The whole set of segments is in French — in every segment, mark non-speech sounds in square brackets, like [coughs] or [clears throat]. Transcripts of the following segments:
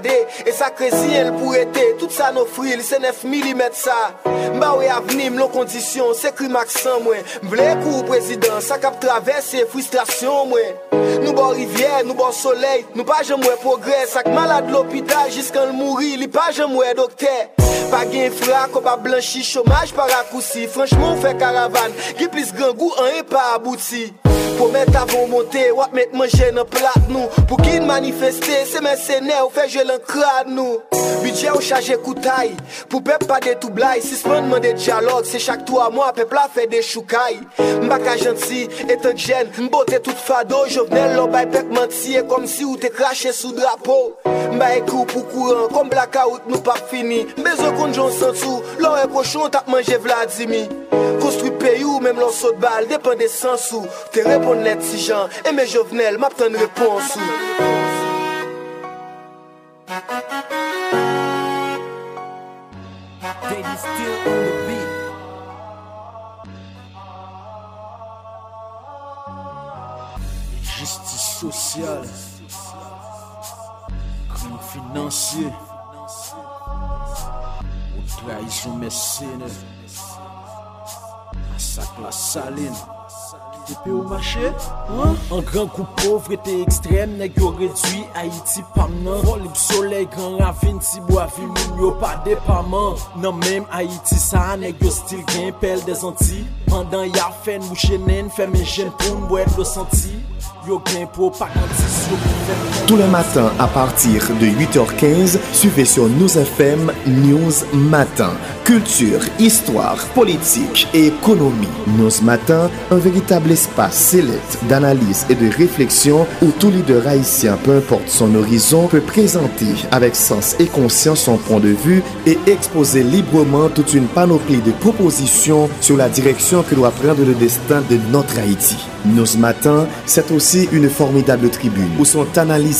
gade E sa krezi el pou ete Tout sa nou fril se 9 mm sa. Mba we avnim lon kondisyon Se kri maksan mwen. Mble kou prezident Sa kap travesse frustrasyon mwen. Nou bo rivye, nou bo soley Nou pa jem mwen progres. Sak malade l'opital jiskan l mouri Li pa jem mwen dokte Pa gen fra, ko pa blanchi Chomaj pa rakoussi Franchman ou fe karavan Ge plis gangou, an e pa abouti. Pomet avon monte, wap met manje nan plat nou. Pou kin manifeste, se men sene ou fe jel an krad nou. Bidye ou chaje koutay, pou pep pa de tou blay. Sisman man de diyalog, se chak tou a mwa pep la fe de choukay. Mbaka janti, etan jen, mbote tout fado. Jovenel lo bay pep manti, e kom si ou te krashe sou drapo. Mba ekou pou kouran, kom blaka out nou pa fini. Mbezo kon jon sou, lor e koshon tap manje vladimi Kost Konstru peyou Mem lò sot bal Depan de sansou Te repon net si jan E me jovenel Map ten reponsou Daddy. Justice sociale, crime financier, ou trahison mercenaire, massacre la saline. Épée au marché, hein? Un grand coup pauvreté extrême, nèg yo réduit Haïti pam nan. Volib soleil, grand ravine, si bois vi moun yo pas dépament. Nan même Haïti ça, nèg yo style gen pelle des Antilles. Pendant ya fait mouche nen, fait mes jeunes pour m'boire le senti. Yo gen pour pas faire Tous les matins à partir de 8h15, suivez sur News FM News Matin. Culture, histoire, politique et économie. News Matin, un véritable espace sélect d'analyse et de réflexion où tout leader haïtien, peu importe son horizon, peut présenter avec sens et conscience son point de vue et exposer librement toute une panoplie de propositions sur la direction que doit prendre le destin de notre Haïti. Nos matins, c'est aussi une formidable tribune où sont analysés,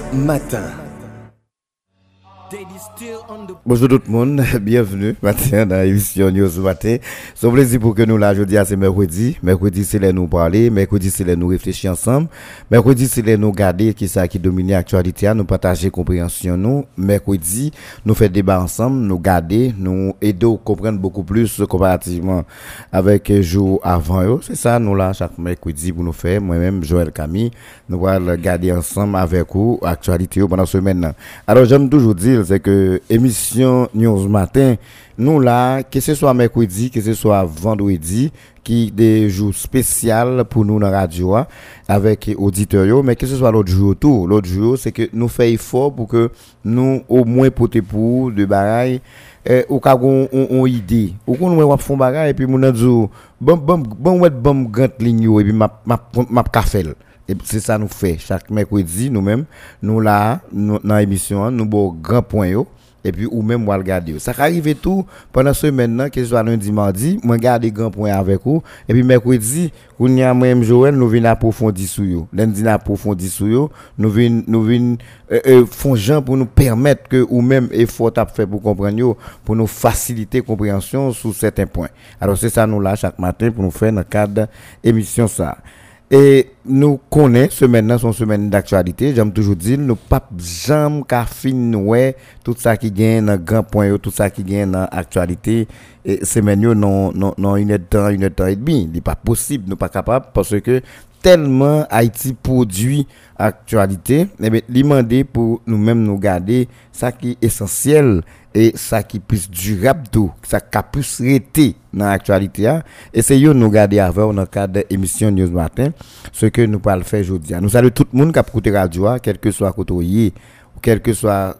Matin. Bonjour tout le monde, [laughs] bienvenue matin dans l'émission News Matin. C'est un plaisir pour que nous là, jeudi, c'est mercredi. Mercredi, c'est là nous parler. Mercredi, c'est là nous réfléchir ensemble. Mercredi, c'est là nous garder qui ça qui domine l'actualité, nous partager compréhension nous. Mercredi, nous faire débat ensemble, nous garder, nous aider à comprendre beaucoup plus comparativement avec les jours avant. eux. C'est ça, nous là, chaque mercredi pour nous faire. Moi-même, Joël Camille, nous allons garder ensemble avec vous l'actualité pendant la semaine. Alors, j'aime toujours dire, c'est que émission News Matin, nous là, que ce soit mercredi, que ce soit vendredi, qui des jours spéciaux pour nous dans la radio, hein, avec auditeurs, mais que ce soit l'autre jour. L'autre jour, c'est que nous faisons effort pour que nous, au moins, porter pour de bagaille, eh, ou ka gon on, idée. Ou kon wè wap fon et puis moun nan djou, bon bon bon wè bon grand ligne et puis map ka fel. Et c'est ça nous fait chaque mercredi nous-mêmes nous là nous, dans l'émission nous bon grand point et puis ou même moi regarder. Ça arrive tout pendant semaine là que ce soit lundi mardi, moi garder grand point avec vous et puis mercredi on y a même Joël nous venons approfondir sur yo. Lundi approfondir sur yo, nous venons nous venons euh, euh, font gens pour nous permettre que ou même effort à faire pour comprendre yo, pour nous faciliter compréhension sur certains points. Alors c'est ça nous là chaque matin pour nous faire dans le cadre émission ça. Et nous connaissons semaine là son semaine d'actualité, j'aime toujours dire nous pas jamais qu'à ouais tout ça qui gagne dans grand point tout ça qui gagne dans actualité et semaine yo non non non une heure de temps, une heure de temps et demi, il pas possible, nous pas capable parce que tellement Haïti produit actualité, eh demander pour nous-mêmes nous garder ça qui est essentiel et ça qui plus durable tout, ça qui plus rester dans l'actualité hein. et c'est nous garder avant dans le cadre de l'émission News Matin ce que nous le faire aujourd'hui. Nous saluons tout le monde qui a écouté radio, hein, quel que soit côté ou quel que soit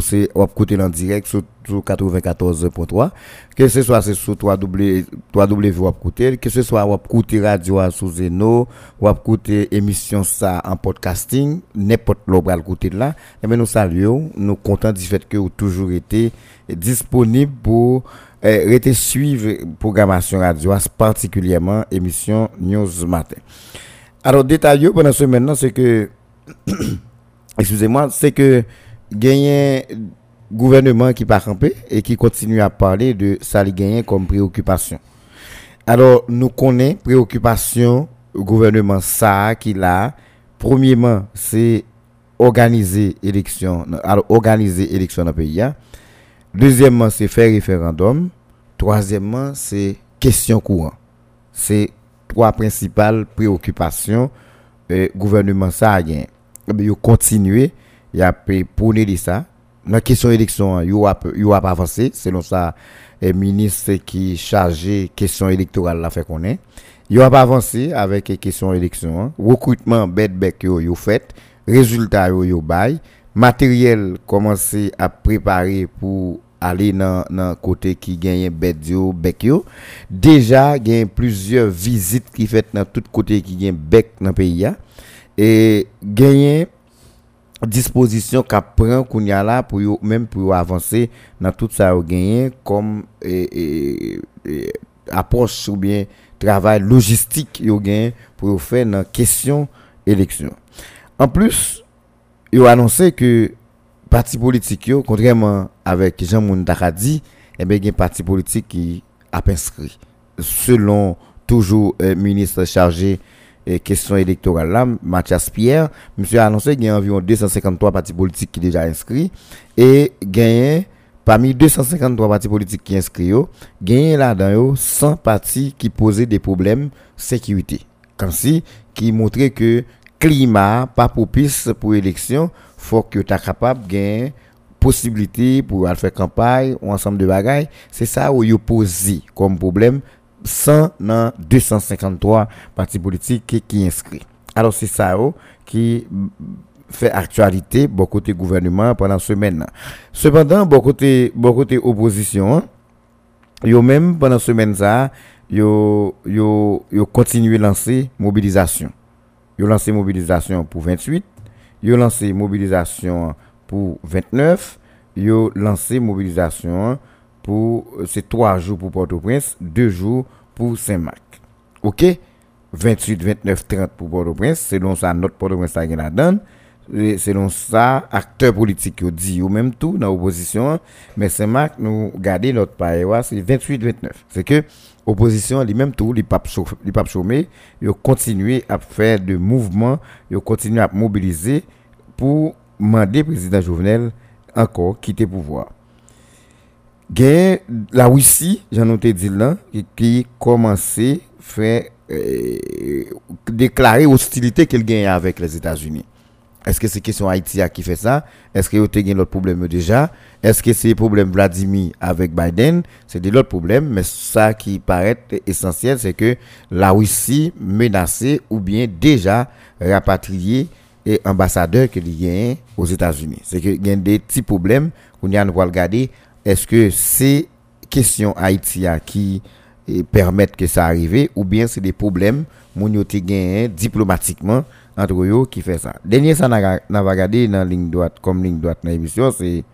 c'est ou écouter en direct sur, 94.3 que ce soit sur 3W 3W ou écouter que ce soit écouter radio sous Zeno. Ou émission ça en podcasting. N'importe l'obral écouter là et bien nous saluons nous contents du fait que vous toujours été disponible pour euh, suivre programmation radio particulièrement émission News Matin. Alors détaillé pendant ce maintenant c'est que [coughs] excusez-moi c'est que gagner gouvernement qui pas campé et qui continue à parler de ça gagner comme préoccupation. Alors nous connaissons préoccupation gouvernement ça qui là premièrement c'est organiser élection alors organiser élection dans le pays hein. deuxièmement c'est faire référendum troisièmement c'est question courant c'est trois principales préoccupations euh, gouvernement ça a gagné il continuer il a prôné ça la question élection il a a pas avancé selon ça le ministre qui chargé question électorale la fait connaître il a pas avancé avec les questions élection recrutement yo yo fait résultat yo bail matériel commencé à préparer pour aller dans le côté qui gagne bête yo bec yo. Déjà gagne plusieurs visites qui fait dans tout côté qui gagne bec dans pays hein. et gagner disposition qu'a prend pour même pour avancer dans tout ça gagné comme approche ou bien travail logistique yo gagné pour faire dans question élection. En plus, a annoncé que parti politique yo contrairement avec Jean Moundaka dit eh bien un parti politique qui a inscrit selon toujours euh, ministre chargé et question électorale là, Mathias Pierre, monsieur a annoncé qu'il y a environ 253 partis politiques qui sont déjà inscrits et gagné parmi 253 partis politiques qui inscrits, gagné là-dedans 100 partis qui posaient des problèmes sécurité. Comme si qui montrait que climat pas propice pour élection, faut que tu capable gagner possibilité pour faire campagne ou ensemble de bagailles, c'est ça où il posé comme problème 100 dans 253 partis politiques qui, inscrits. Alors c'est ça oh, qui fait actualité beaucoup de gouvernement pendant semaine. Cependant, beaucoup de beaucoup de opposition, yo même pendant semaine ça, yo yo yo continué lancer mobilisation. Yo lancé mobilisation pour 28, yo lancé mobilisation pour 29, yo lancé mobilisation pour ces trois jours pour Port-au-Prince, deux jours pour Saint-Marc. OK? 28, 29, 30 pour Port-au-Prince, selon ça, notre Port-au-Prince a la donne. Selon ça, acteurs politiques ont dit ou même tout dans l'opposition, mais Saint-Marc, nous garder notre pays, c'est 28, 29. C'est que l'opposition, lui même tout, les papes chômés, ils continué à faire de mouvements, ils continué à mobiliser pour demander président Jovenel encore quitter pouvoir gain la Russie, j'en ai dit là, qui, commençait à faire euh, déclarer hostilité qu'elle gagne avec les États-Unis. Est-ce que c'est question Haïti qui fait ça? Est-ce que vous avez l'autre problème déjà? Est-ce que c'est le problème Vladimir avec Biden? C'est de l'autre problème, mais ça qui paraît essentiel, c'est que la Russie menacée ou bien déjà rapatrié et ambassadeur qu'il y a aux États-Unis. C'est qu'il y a des petits problèmes qu'on a à regarder est-ce que c'est question Haïti qui eh, permettent que ça arrive ou bien c'est des problèmes mon gagné diplomatiquement entre eux qui fait ça? Dernier ça n'a regardé dans ligne droite comme ligne droite dans l'émission c'est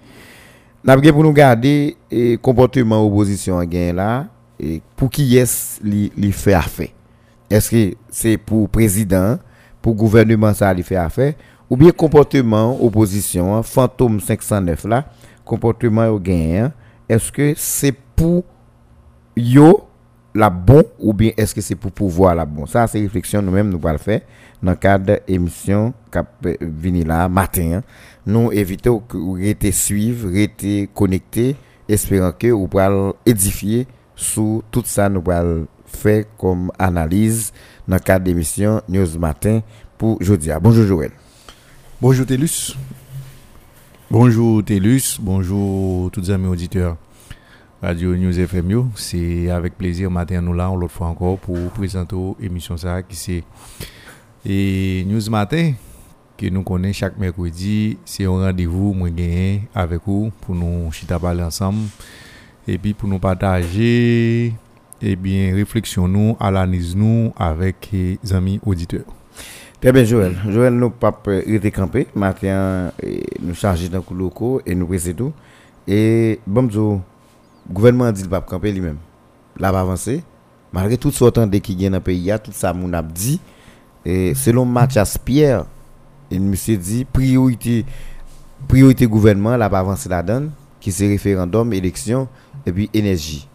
n'a pour nous garder le eh, comportement opposition gain là et pour qui est li, fait affaire? Est-ce que c'est pour président, pour gouvernement ça li fait affaire ou bien comportement opposition fantôme 509 là comportement au gain, est-ce que c'est pour yo la bon ou bien est-ce que c'est pour pouvoir la bon? Ça, c'est réflexion nous-mêmes, nous allons le faire dans cadre de l'émission cap vini là matin. Hein. Nous évitons que vous restez suivre, restez connecté, espérant que vous pourrez édifier sur tout ça nous allons faire comme analyse dans le cadre de l'émission News Matin pour aujourd'hui. Bonjour Joël. Bonjour Télus. Bonjour Télus, bonjour tous les amis auditeurs Radio News FM. C'est avec plaisir matin nous là, l'autre fois encore pour présenter l'émission ça qui c'est et News Matin que nous connaissons chaque mercredi, c'est un rendez-vous moi avec vous pour nous chita parler ensemble et puis pour nous partager et bien réflexion nous, analyse nous avec les amis auditeurs. Très bien, Joël. Joël, nous pas été campé. Matin, nous charger dans le locaux et nous presser tout. Et bon, le gouvernement dit le pas camper lui-même. Là, va avancer. Malgré tout ce temps qui vient dans le pays, tout ça, mon a dit. Et selon Mathias Pierre, il me dit priorité, priorité gouvernement, là, va avancer la donne, qui c'est référendum, élection, et puis énergie.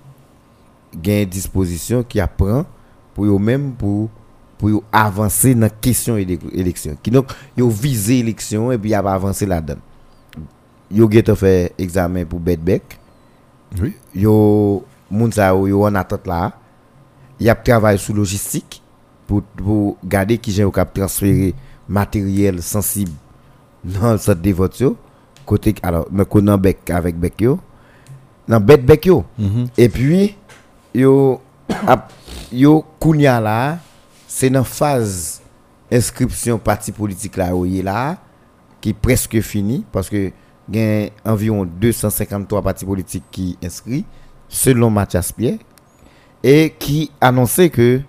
Gain disposition qui apprend pour eux-mêmes pour pour avancer dans la question de l'élection. Donc, ils ont visé l'élection et puis ils ont avancé là-dedans. Ils ont fait examen pour Bedbeck. Oui. Ils ont en attente là. Ils ont travaillé sur logistique pour, pour garder qui j'ai transférer matériel sensible dans cette de vote côté alors dans bec avec bec yo dans yo Mhm. et puis yo ap- yo kounya là c'est dans phase inscription parti politique là là qui est presque fini parce que il y a environ 253 partis politiques qui inscrits selon Mathias Pierre et qui annonçait que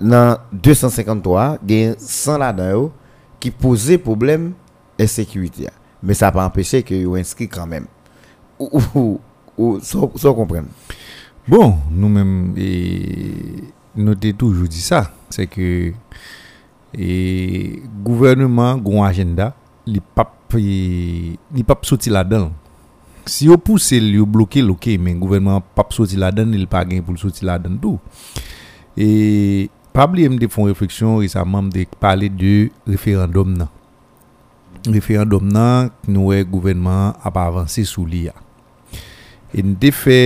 dans 253 il y a 100 là-dedans qui posaient problème insécurité mais ça n'a pas empêché qu'ils soient inscrits quand même. Ou, ou, ou, ou so, so comprendre bon nous-mêmes et nou te toujou di sa, se ke e, gouvernement goun agenda, li pap e, li pap soti la dan. Si yo pousse li yo bloke loke, men gouvernement pap soti la dan, li pa gen pou soti la dan tou. E pabli mde fon refleksyon, resaman mde pale de referandom nan. Referandom nan, nou e gouvernement ap avanse sou li ya. E mde fe,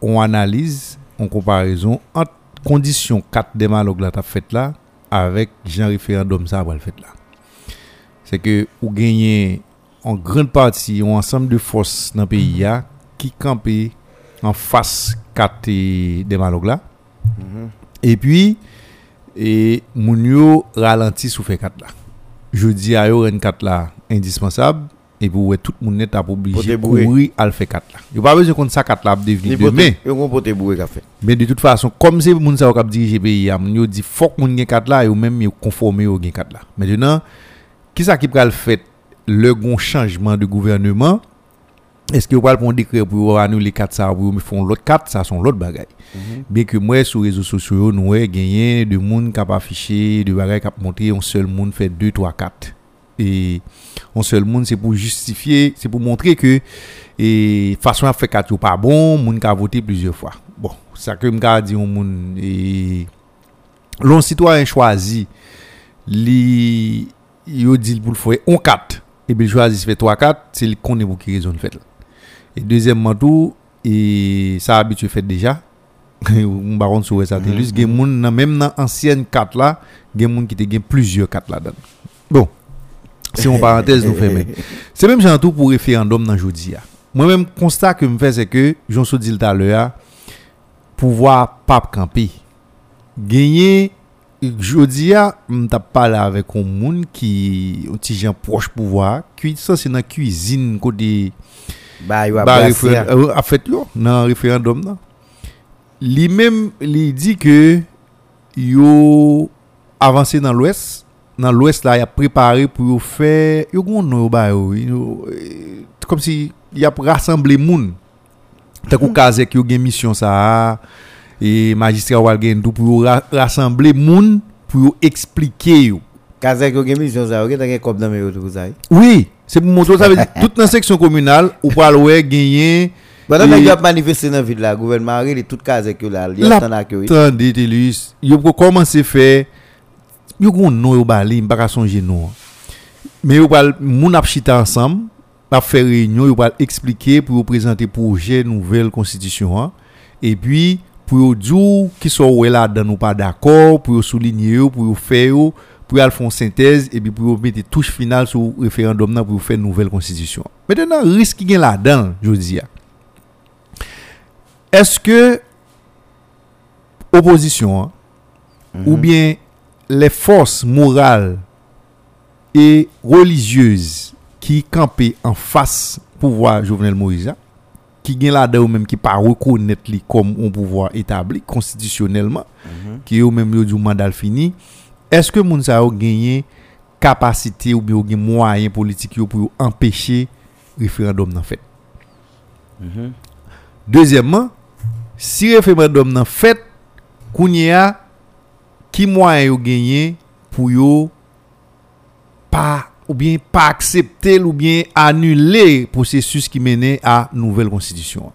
on analize, on komparison ant condition 4 démalogues là t'a fait là avec Jean référendum ça va fait là. C'est que ou gagner en grande partie un ensemble de forces dans le pays mm-hmm. là qui camper en face 4 démalogues là. Mm -hmm. Et puis et moun yo ralenti sous fait 4 là. Je dis à yo ren 4 là indispensable et pour ouais, tout le monde est obligé courir à fait 4 là. Yo pas besoin qu'on ça 4 là devenir demain. Yo kon pote bourré café. Mais de toute façon, comme c'est moun sa qui dirige le pays, moun yo dit faut que moun gen 4 là et ou même yo conformer au gen 4 là. Maintenant, qui ça qui pral fait le gon changement de gouvernement? Est-ce que vous parlez pour un décret pour annuler 4 ça pour me font l'autre 4 ça sont l'autre bagaille. Bien que moi sur les réseaux sociaux nous avons gagné de monde qui a affiché de bagaille qui a montré un seul monde fait 2 3 4 et un seul monde, c'est pour justifier, c'est pour montrer que et façon à faire quatre pas bon, monde qui a voté plusieurs fois. Bon, ça que me dit au monde et l'on citoyen choisi li yo dit pour le faire on 4 et bien choisi fait 3 4, c'est le connaît pour qui raison fait. Et e deuxièmement tout et ça habitué fait déjà on [laughs] baron sur ça télus gen moun nan même dans ancienne 4 là, gen moun qui te gen plusieurs 4 là dedans. Bon, Se yon parantez nou fèmè. Se mèm jantou pou referandom nan jodi ya. Mwen mèm konsta ke m fè se ke, jonsou dil talè ya, pouvoi pap kampi. Genye, jodi ya, m tap pala avèk yon moun ki, yon ti jan proche pouvoi, ki sa se nan kuisine kote, ba yon ap fèt yo nan referandom nan. Li mèm li di ke yo avanse nan l'ouest, dans l'ouest là il a préparé pour faire yo gon non ba comme si il a rassemblé moun. Tant qu'on kazek yo gen mission ça et magistrat wal gen tout pour rassembler moun pour expliquer yo. Kazek yo gen mission ça, ok, t'as gen kop dans mes ça. oui c'est pour montrer ça veut dire toute dans section communale ou pral ouais gagner que yo a manifesté dans ville là, gouvernement a relé tout Kazek yo là, il La- que komanse fè, yo kon nou yo bali, mpa ka nou. Men yo pal, moun ap chita ansam, ap fè réunion, yo pal explike pou yo prezante proje nouvel konstitisyon an, e pi pou yo djou ki so wè la dan nou pa d'akor, pou yo souligne yo, pou yo fè yo, pou yo al fon sintèze, e pi pou yo mette touche final sou referendum nan pou yo fè nouvel konstitisyon. Mètenan, risk ki gen la dan, jodi ya. Eske opposition hein, ou bien les forces morales et religieuses qui campaient en face pouvoir Jovenel Moïse, qui gen là ou même qui pas reconnaître comme un pouvoir établi constitutionnellement, qui ou même yo du mandat fini, est-ce que moun sa yo gagné capacité ou bien gen moyen politique pour empêcher référendum nan fait? Deuxièmement, si référendum nan fait, qui moyen yo gagné pour yo pas ou bien pas accepter ou bien annuler le processus qui menait à nouvelle constitution.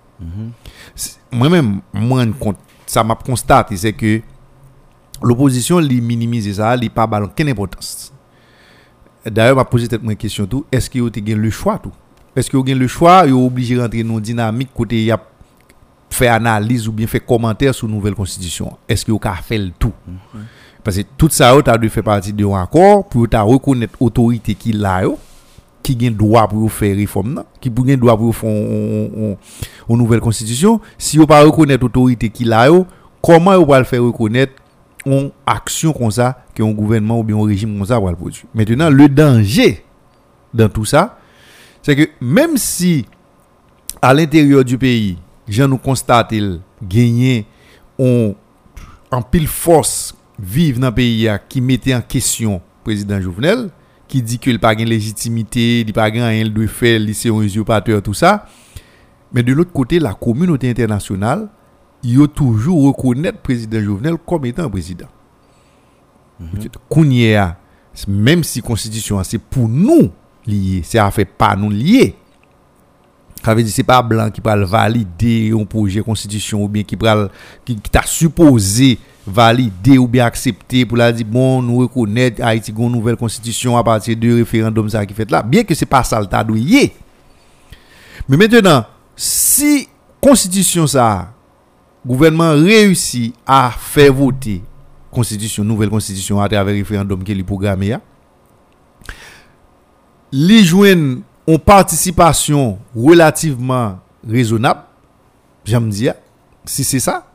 C'est- Moi-même, moi, compte, ça m'a constaté, c'est que l'opposition li minimise ça, li pas ballon quelle importance. D'ailleurs, m'a posé cette question tout, est-ce que vous avez le choix tout? Est-ce que vous avez le choix, vous obligé de rentrer dans une dynamique côté y a fait analyse ou bien fait commentaire sur nouvelle constitution Est-ce que vous avez fait le tout? Parce que tout ça, as dû faire partie de un accord pour reconnaître l'autorité qui l'a, qui a droit pour faire réforme, qui a droit pour faire une nouvelle constitution. Si vous pas reconnaître l'autorité qui l'a, comment vous le faire reconnaître une action comme ça, qu'un gouvernement ou bien un régime comme ça va le produire? Maintenant, le danger dans tout ça, c'est que même si à l'intérieur du pays, jan nou konstate il genyen on an pil fos vive nan peyi ya ki mette an kesyon prezident Jouvenel, ki di ki il pa gen legitimite, li pa gen an el dwe fe, li se yon usurpateur, tout sa. Men de l'ot kote, la komunote internasyonal, yo toujou rekounet prezident Jouvenel kom etan prezident. Mm -hmm. Kounye ya, menm si konstitisyon se pou nou liye, se a fe pa nou liye, Ça veut dire c'est pas blanc qui pral valider un projet constitution ou bien qui pral qui, qui t'a supposé valider ou bien accepter pour la dire bon nous reconnaître Haïti une nouvelle constitution à partir du référendum ça qui fait là bien que c'est pas ça le tadoyer. Mais maintenant si constitution ça gouvernement réussit à faire voter constitution nouvelle constitution à travers référendum qui est programmé là. Les joindre une participation relativement raisonnable, j'aime dire, si c'est ça,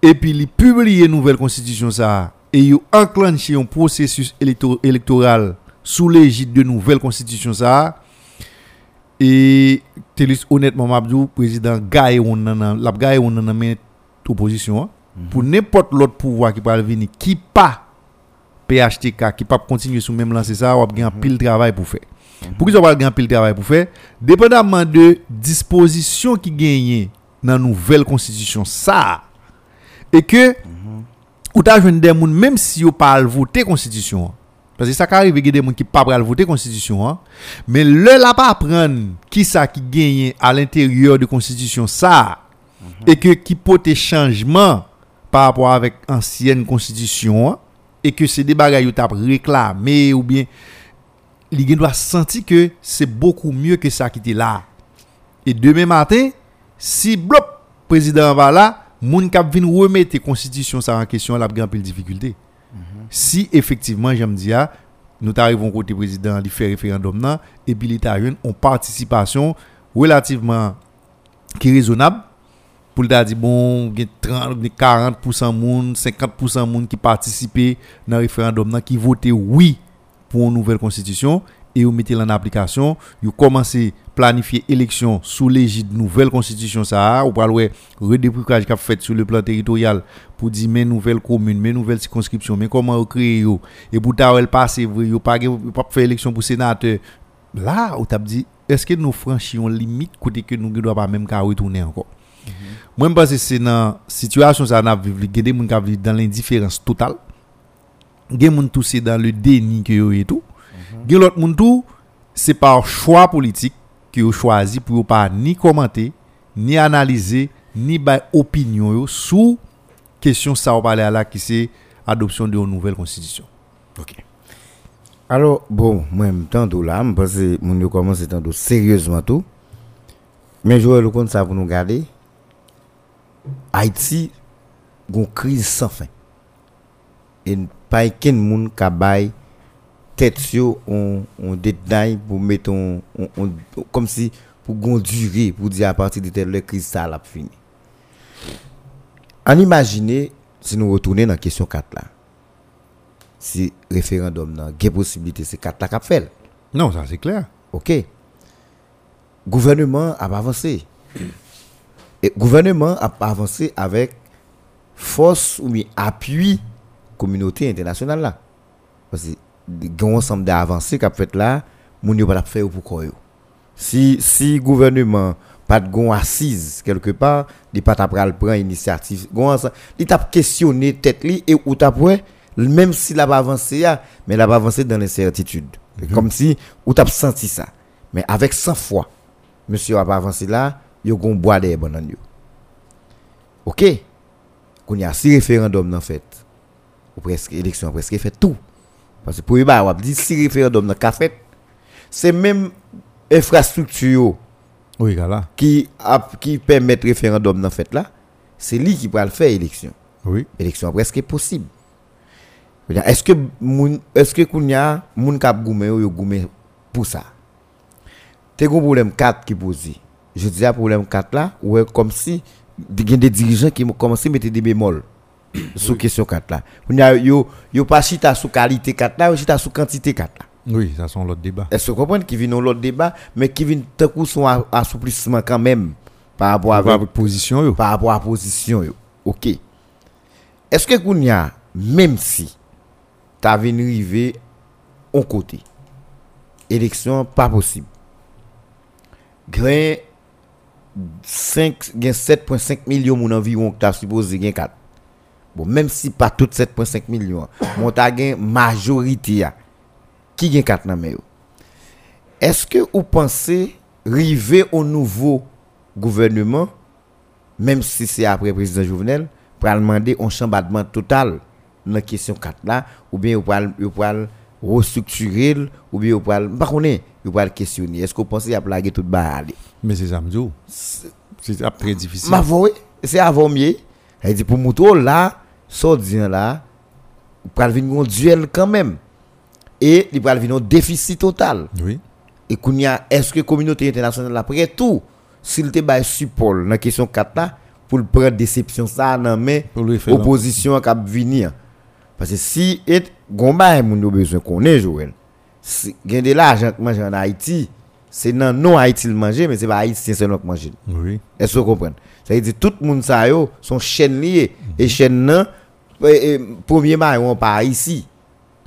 et puis li publier nouvelle constitution ça, et yo enclenché un processus électo- électoral sous l'égide de nouvelle constitution ça, et honnêtement mabdou président gagne on nan la on opposition hein. pour n'importe l'autre pouvoir qui peut venir qui pas PHTK qui pas continuer sous même lancer ça ou a un pile travail pour faire Pou ki sa wale gen pil travay pou fe, dependaman de disposisyon ki genye nan nouvel konstitisyon sa, e ke ou ta jwen den moun, menm si yo pa al vote konstitisyon an, Parce que ça qui arrive, il y a des gens qui ne peuvent pas voter la Constitution. E hein? Mais le là pas prendre qui ça qui gagne à l'intérieur de la Constitution, ça, mm -hmm. et que qui porte changement par rapport avec l'ancienne Constitution, hein? et que c'est des bagailles que tu as réclamé, ou bien gen doit sentir que c'est beaucoup mieux que ça qui était là et demain matin si bloc président va là moun k'ap vinn remettre constitution ça en question la grand pile difficulté. Si effectivement j'aime dire nous arrivons côté président il fait référendum nan et puis l'état une en participation relativement qui raisonnable. Pour le dire bon gen 30 gen 40% moun 50% moun qui participer dans référendum nan qui voter oui pour une nouvelle constitution et vous mettez en application, vous commencez à planifier élection sous l'égide nouvelle constitution ça, ou pas le redéployage qu'a fait sur le plan territorial pour dire mes nouvelles communes, mes nouvelles circonscriptions, mais comment vous créez et pour elle passer vous pas vous pas faire élection pour sénateur. Là, on t'a dit est-ce que nous franchissons limite côté que nous ne doit pas même qu'à retourner encore? Moi je pense que c'est dans situation ça n'a vivre, il y a des gens qui vivent dans l'indifférence totale. Des gens qui sont dans le déni que yo et tout. Gen l'autre moun tou, c'est par choix politique que vous choisi pour yo pas ni commenter, ni analyser, ni bay opinion yo sous question ça on parler à là qui c'est adoption de une nouvelle constitution. Ok. Alors, bon, moi, en temps tout là, je pense mon yo à tendre sérieusement tout. Mais je le compte ça pour nous garder. Haïti, une crise sans fin. Et pas qu'un monde qui bail tête sur on on détail pour mettre on, comme si pour gon durée pour dire à partir de telle crise ça l'a fini. En imaginer si nous retournons dans la question 4 là. si référendum nan gen possibilité c'est quatre la cap fait? Non, ça c'est clair. OK. Gouvernement a avancé. Et gouvernement a avancé avec force ou appui communauté internationale là. Parce que ensemble d'avancées qu'a fait là, moun yo pas faire pour quoi yo. Si si gouvernement pas de gon assise quelque part, il pas t'a prendre initiative. Gon il t'a questionné tête li et ou t'a même s'il a pas avancé mais il a pas avancé dans l'incertitude. Comme si ou t'a senti ça. Mais avec 100 fois, monsieur a pas avancé là, yo gon bois des bananes yo. OK? Qu'on y a six référendums dans fait. Ou presque élection presque fait tout. Parce que pour y ba, on dit six référendums dans fait. C'est même infrastructure Oui, là. qui a, qui permet référendum dans fait là, c'est lui qui va le faire élection. Oui. Élection presque possible. Est-ce que est-ce que kounya moun kap yo goumen pour ça? T'es un problème 4 qui posé. Je dis à problème 4 là, ouais comme si il y a des dirigeants qui commencé à mettre des bémols [coughs] sur question 4 là. Kounya yo yo pas chita sous qualité 4 là, chita sous quantité 4 là. Oui, ça sont l'autre débat. Est-ce que vous comprenez qui vient dans l'autre débat, mais qui vient tant coup son a- assouplissement quand même par rapport Avec avec position yo. par rapport à la position. yo. OK. Est-ce que Kounia, même si tu as venu arriver en côté, élection pas possible. Grain 5 gen 7.5 millions moun environ tu as supposé gen 4. Bon, même si pas tout 7.5 millions, mon ta gen majorité qui gen 4 nan. Est-ce que vous pensez arriver au nouveau gouvernement même si c'est après le président Jovenel, pour demander un chambardement total dans la question 4 là, ou bien pour pour restructurer, ou bien pas connaît, pour questionner. Est-ce que vous pensez qu'il y a plagué tout bas aller? Mais c'est ça. C'est très difficile. Ma voix, c'est avant mieux. Elle dit pour Mouto là, ça dit là, pour venir un duel quand même. Et il va venir un déficit total. Oui. Et qu'on y a, est-ce que la communauté internationale, après tout, s'il te bat support dans la question 4 là, pour le prendre déception ça, non, mais opposition qui venir. Parce que si et gomba moun yo besoin qu'on ait Joël. Si de l'argent que mange en Haïti, c'est non non Haïti le manger mais c'est pas haïtien seulement qui mange. Oui. Est-ce que vous comprenez? Ça veut dire tout le monde ça yo sont chaîne liées et chaîne nan eh, premier maillon pas ici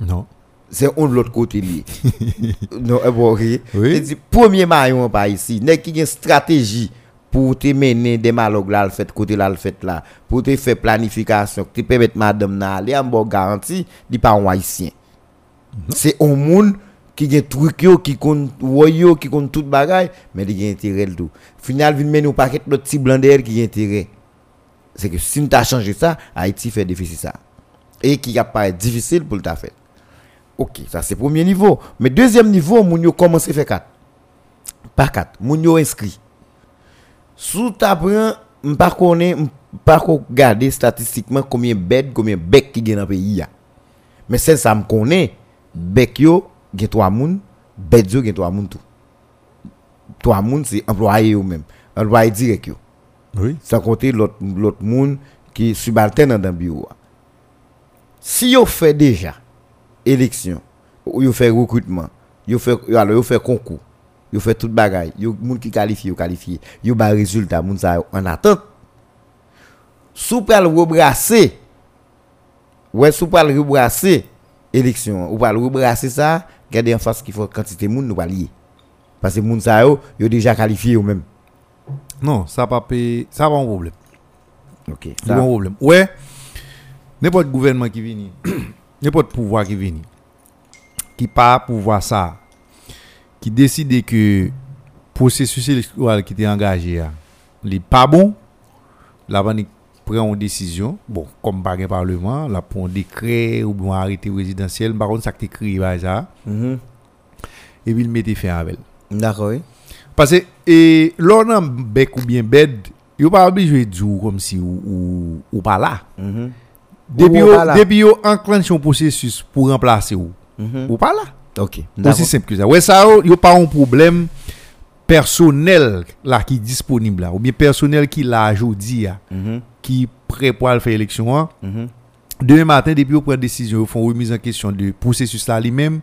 Non. c'est on de l'autre côté lié. [laughs] non, eh, bon, ok. Oui. C'est-à-dire, premier maillon pas ici, n'est qui a une stratégie pour te mener des malog là le fait côté là le fait là, pour te faire planification, te permettre madame na aller en bon garantie, dit pas un haïtien. C'est un monde qui a truc yo qui compte yo qui compte toute bagaille mais il a intérêt tout. Final vinn mener au paquet l'autre petit blanc qui a intérêt. C'est que si nous t'a changé ça, Haïti fait déficit ça. Et qui apparaît difficile pour le fait. OK, ça c'est premier niveau. Mais deuxième niveau, yo commence à faire 4. Pas 4, moun yo inscrit. Sous ta prend, m'pa connaît, m'pa ko garder statistiquement combien bed, combien bec qui dans pays ya. Mais c'est ça connaît, bec yo gen 3 moun, bed yo gen 3 moun tout. 3 moun c'est employé yo même, employé direct yo. Sans compter l'autre monde qui est subalterne dans le bureau. Si yo fait déjà élection, ou yo fait recrutement, yo fait alors fait concours, yo fait toute bagaille, yo moun qui qualifie, yo qualifié, yo ba résultat yo en attente. Sou pral rebrasser Ouais, sou pral rebrasser élection, ou pral rebrasser ça, gardez en face qu'il faut quantité moun nous pas. Parce que sa yo, yo déjà qualifié ou même. Non, ça pas ça pas un problème. OK. C'est pas un problème. Ouais. N'importe gouvernement qui vient, [clears throat] n'importe pouvoir qui vient, qui pas pouvoir ça, qui décide que processus électoral qui était engagé, n'est pas bon, la va prend une décision, bon, comme par un parlement, la prend un décret ou un arrêté résidentiel, par contre, ça qui écrit ça, Mhm. et puis il met fin avec. D'accord. Pase, e, lò nan bek ou bien bed, yo pa oblijwe djou kom si ou, ou, ou pa la. Mm -hmm. Depi yo, depi yo enclenchon prosesus pou remplase ou, mm -hmm. ou pa la. Ok. Osi simple ki sa. Wè sa yo, yo pa yon problem personel la ki disponib la, ou bien personel ki la jodi ya, mm -hmm. ki pre pou al fè eleksyon an. Deme matin, depi yo pren desisyon, yo fon remis an kesyon de prosesus la li menm,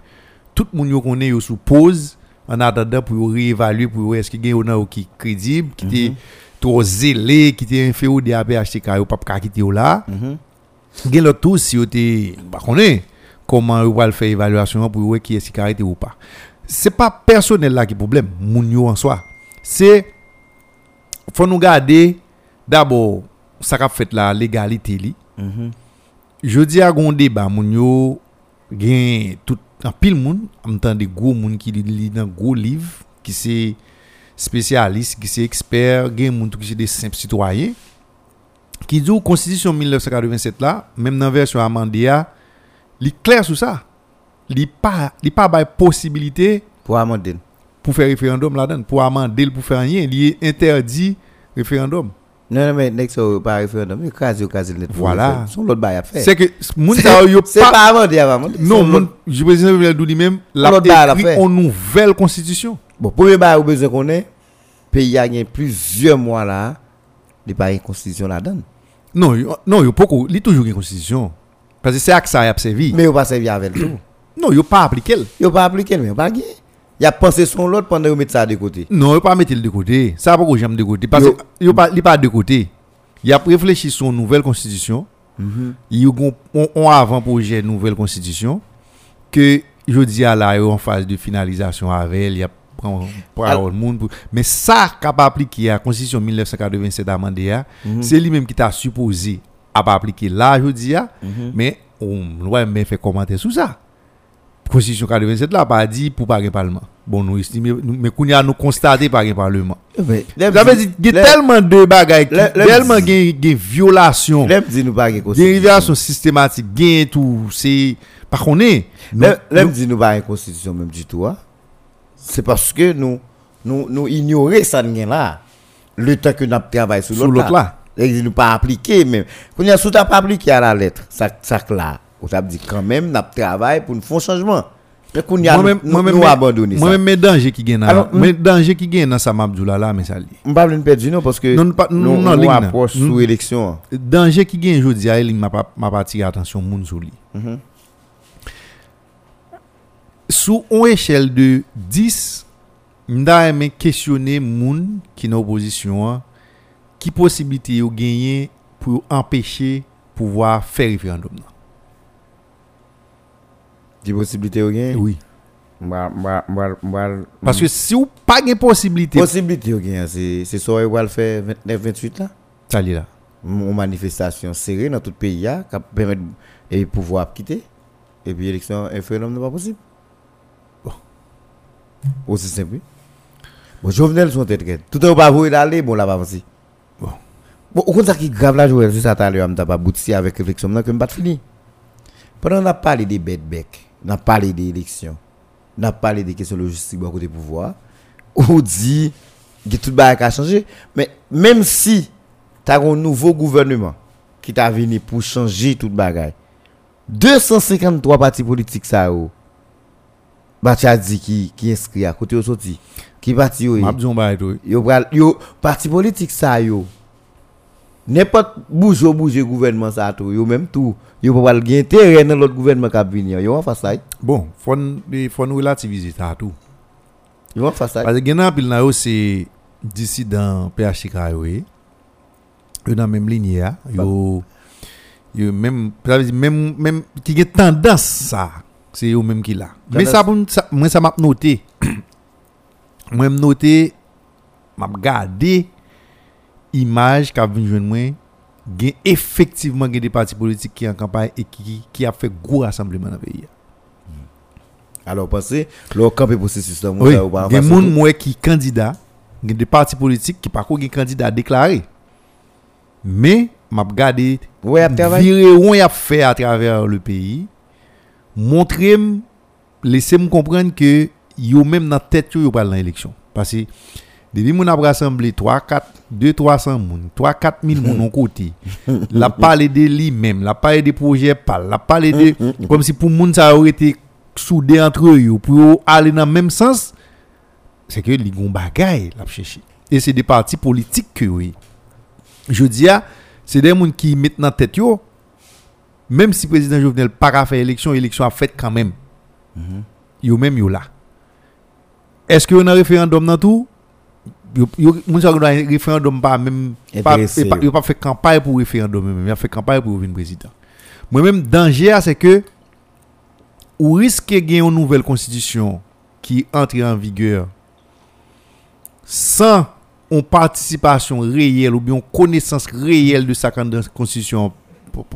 tout moun yo konen yo sou pose, en attendant pour réévaluer, pour voir est-ce qu'il y a un qui est crédible, qui était trop zélé, qui était inférieur à PHTK, ou pas quitter là. Gen l'autre tout, si te, bah, connaît comment vous va faire évaluation pour voir qui est qui arrêté ou pas. C'est pas personnel là qui est problème, moun en soi. C'est, faut nous garder, d'abord, ça qu'a fait la légalité li. Je dis à gon débat, moun yo, gen tout, en pile moun, en même temps des gros qui li li dans gros livre, qui c'est spécialiste, qui c'est expert, moun tout qui c'est des simples citoyens qui dit constitution 1987 là même dans la version amendée il est clair sur ça. Il pas il pas ba possibilité Pour amender. pour faire référendum là-dedans pour amender pour faire rien. Il interdit référendum Non, non, mais next au pas référendum, il crase au case net. Voilà. Son l'autre bail à faire. c'est que moun sa yo C'est pas pas amender avant. non moun je président Jovenel dit même la écrit en nouvelle constitution Bon, premier bail, ou besoin qu'on ait, pays a gagné plusieurs mois là, il n'y a pas une constitution là-dedans. non non yo pas il toujours une constitution parce que c'est à ça a servi Mais il pas servi avec tout. non yo pas appliqué le. Il pas appliqué, mais il pas gagné. Il a pensé son l'autre pendant qu'il met ça de côté. Non, il pas mettre le de côté. Ça pas que j'aime de côté parce que il pas il pas de côté. Il a réfléchi sur une nouvelle constitution. Il y a un on avant projet de nouvelle constitution que je dis à la en phase de finalisation avec elle, il y a parole monde pour- mais ça capable appliquer la constitution 1987 amendée a, c'est lui même qui t'a supposé à pas appliquer là je dis a, mais on doit même faire commenter sur ça. Constitution 87 là pas dit pour pas parlement. Bon nous estimer nous- mais qu'on a nous constaté par parlement. Ça veut dire qu'il y a tellement de le- tellement de violations, dit nous pas constitution. violations systématiques, gain tout, c'est pas qu'on est. L'aime dit nous pas une constitution même du tout. hein. C'est parce que nous, nous, nous ignorer ça là. Le temps que nous travaillons sur Sur l'autre là. Et nous pas appliqué même. Il y a sous pas appliqué à la lettre, ça, ça là. On t'a dit quand même, nous travaillons pour nous faire un changement. Moi-même, nous, abandonner. Moi-même, mes dangers qui gagnent Alors, là, mes dangers qui gagnent dans ça m'abdoula là, mais ça lié. On parle d'une perdue, non, parce que pas- nous, nous approche Mm. sous élection. Danger qui gagne aujourd'hui, il m'a pas m'a pas tiré attention moun sur lui. Mhm. Sous une échelle de 10, m'da aimé questionner moun qui dans opposition hein, qui possibilité yo gagner pour empêcher pouvoir faire référendum. Là. Des possibilités au gain. Oui. M'ba- m'ba- m'ba- Parce que si ou pas de possibilité, possibilité au gain, c'est c'est ça on va le faire 29 28 là. ça li là. Une manifestation serrée dans tout le pays là qui permet et pouvoir quitter et puis élection référendum n'est pas possible. Bon. Aussi simple? Bon, Jovenel son tête tête. Tout est pas voué d'aller bon là pas aussi. Bon. Bon, au contraire qui grave là Joël, c'est ça tout à l'heure, m'ta pas abouti avec réflexion là que m'pas fini. Pendant on a parlé des bêtes bec, on a parlé des élections, on a parlé des questions logistiques bon côté pouvoir, on dit que tout le a changé, mais même si tu as un nouveau gouvernement qui t'a venu pour changer tout le bagage, 253 partis politiques ça yo, bah tu as dit qui qui inscrit à côté au sorti, qui parti yo, tout. yo yo parti politique ça yo N'importe bouge ou bouge gouvernement ça tout, yo même tout, yo pas le gain intérêt dans l'autre gouvernement qui venir. Yo en face ça. Bon, faut faut nous relativiser ça tout. Yo en face ça. Parce que gain pile là c'est d'ici dans PHK yo. Yo dans même ligne là, yo yo même ça veut dire même même qui gain tendance ça, c'est eux même qui là. Mais ça moi ça m'a noté. [coughs] moi m'a noté m'a regardé image qu'a vinn joindre moi gen effectivement gen des partis politiques qui en campagne et qui qui a fait gros rassemblement dans le pays. alors pensez le camp processus là Oui, ça ou pas en des face, gens qui candidat, gen des partis politiques qui par contre gen candidat déclaré. Mais ouais à travail virer où y a fait à travers le pays, montrer laisser me comprendre que yo même dans tête yo yo pas dans l'élection parce que depuis mon a rassemblé 3 4 2 300 moun. 3 4 000 moun en côté. [laughs] La parler de lui même la parler des projets pas la parler de comme si pour moun ça aurait été soudé entre eux pour aller dans le même sens c'est que li gon bagay la chercher. Et c'est des partis politiques que oui. Je dis c'est des gens qui mettent dans tête yo même si président Jovenel pas qu'à faire élection, élection a fait quand même. Yo même yo là. Est-ce que on a référendum dans tout? Doit référendum pas même pas pas- fait campagne pour référendum même, il a fait campagne pour venir président. Moi même danger a, c'est que ou risque de gagner une nouvelle constitution qui entre en vigueur sans une participation réelle ou bien une connaissance réelle de sa constitution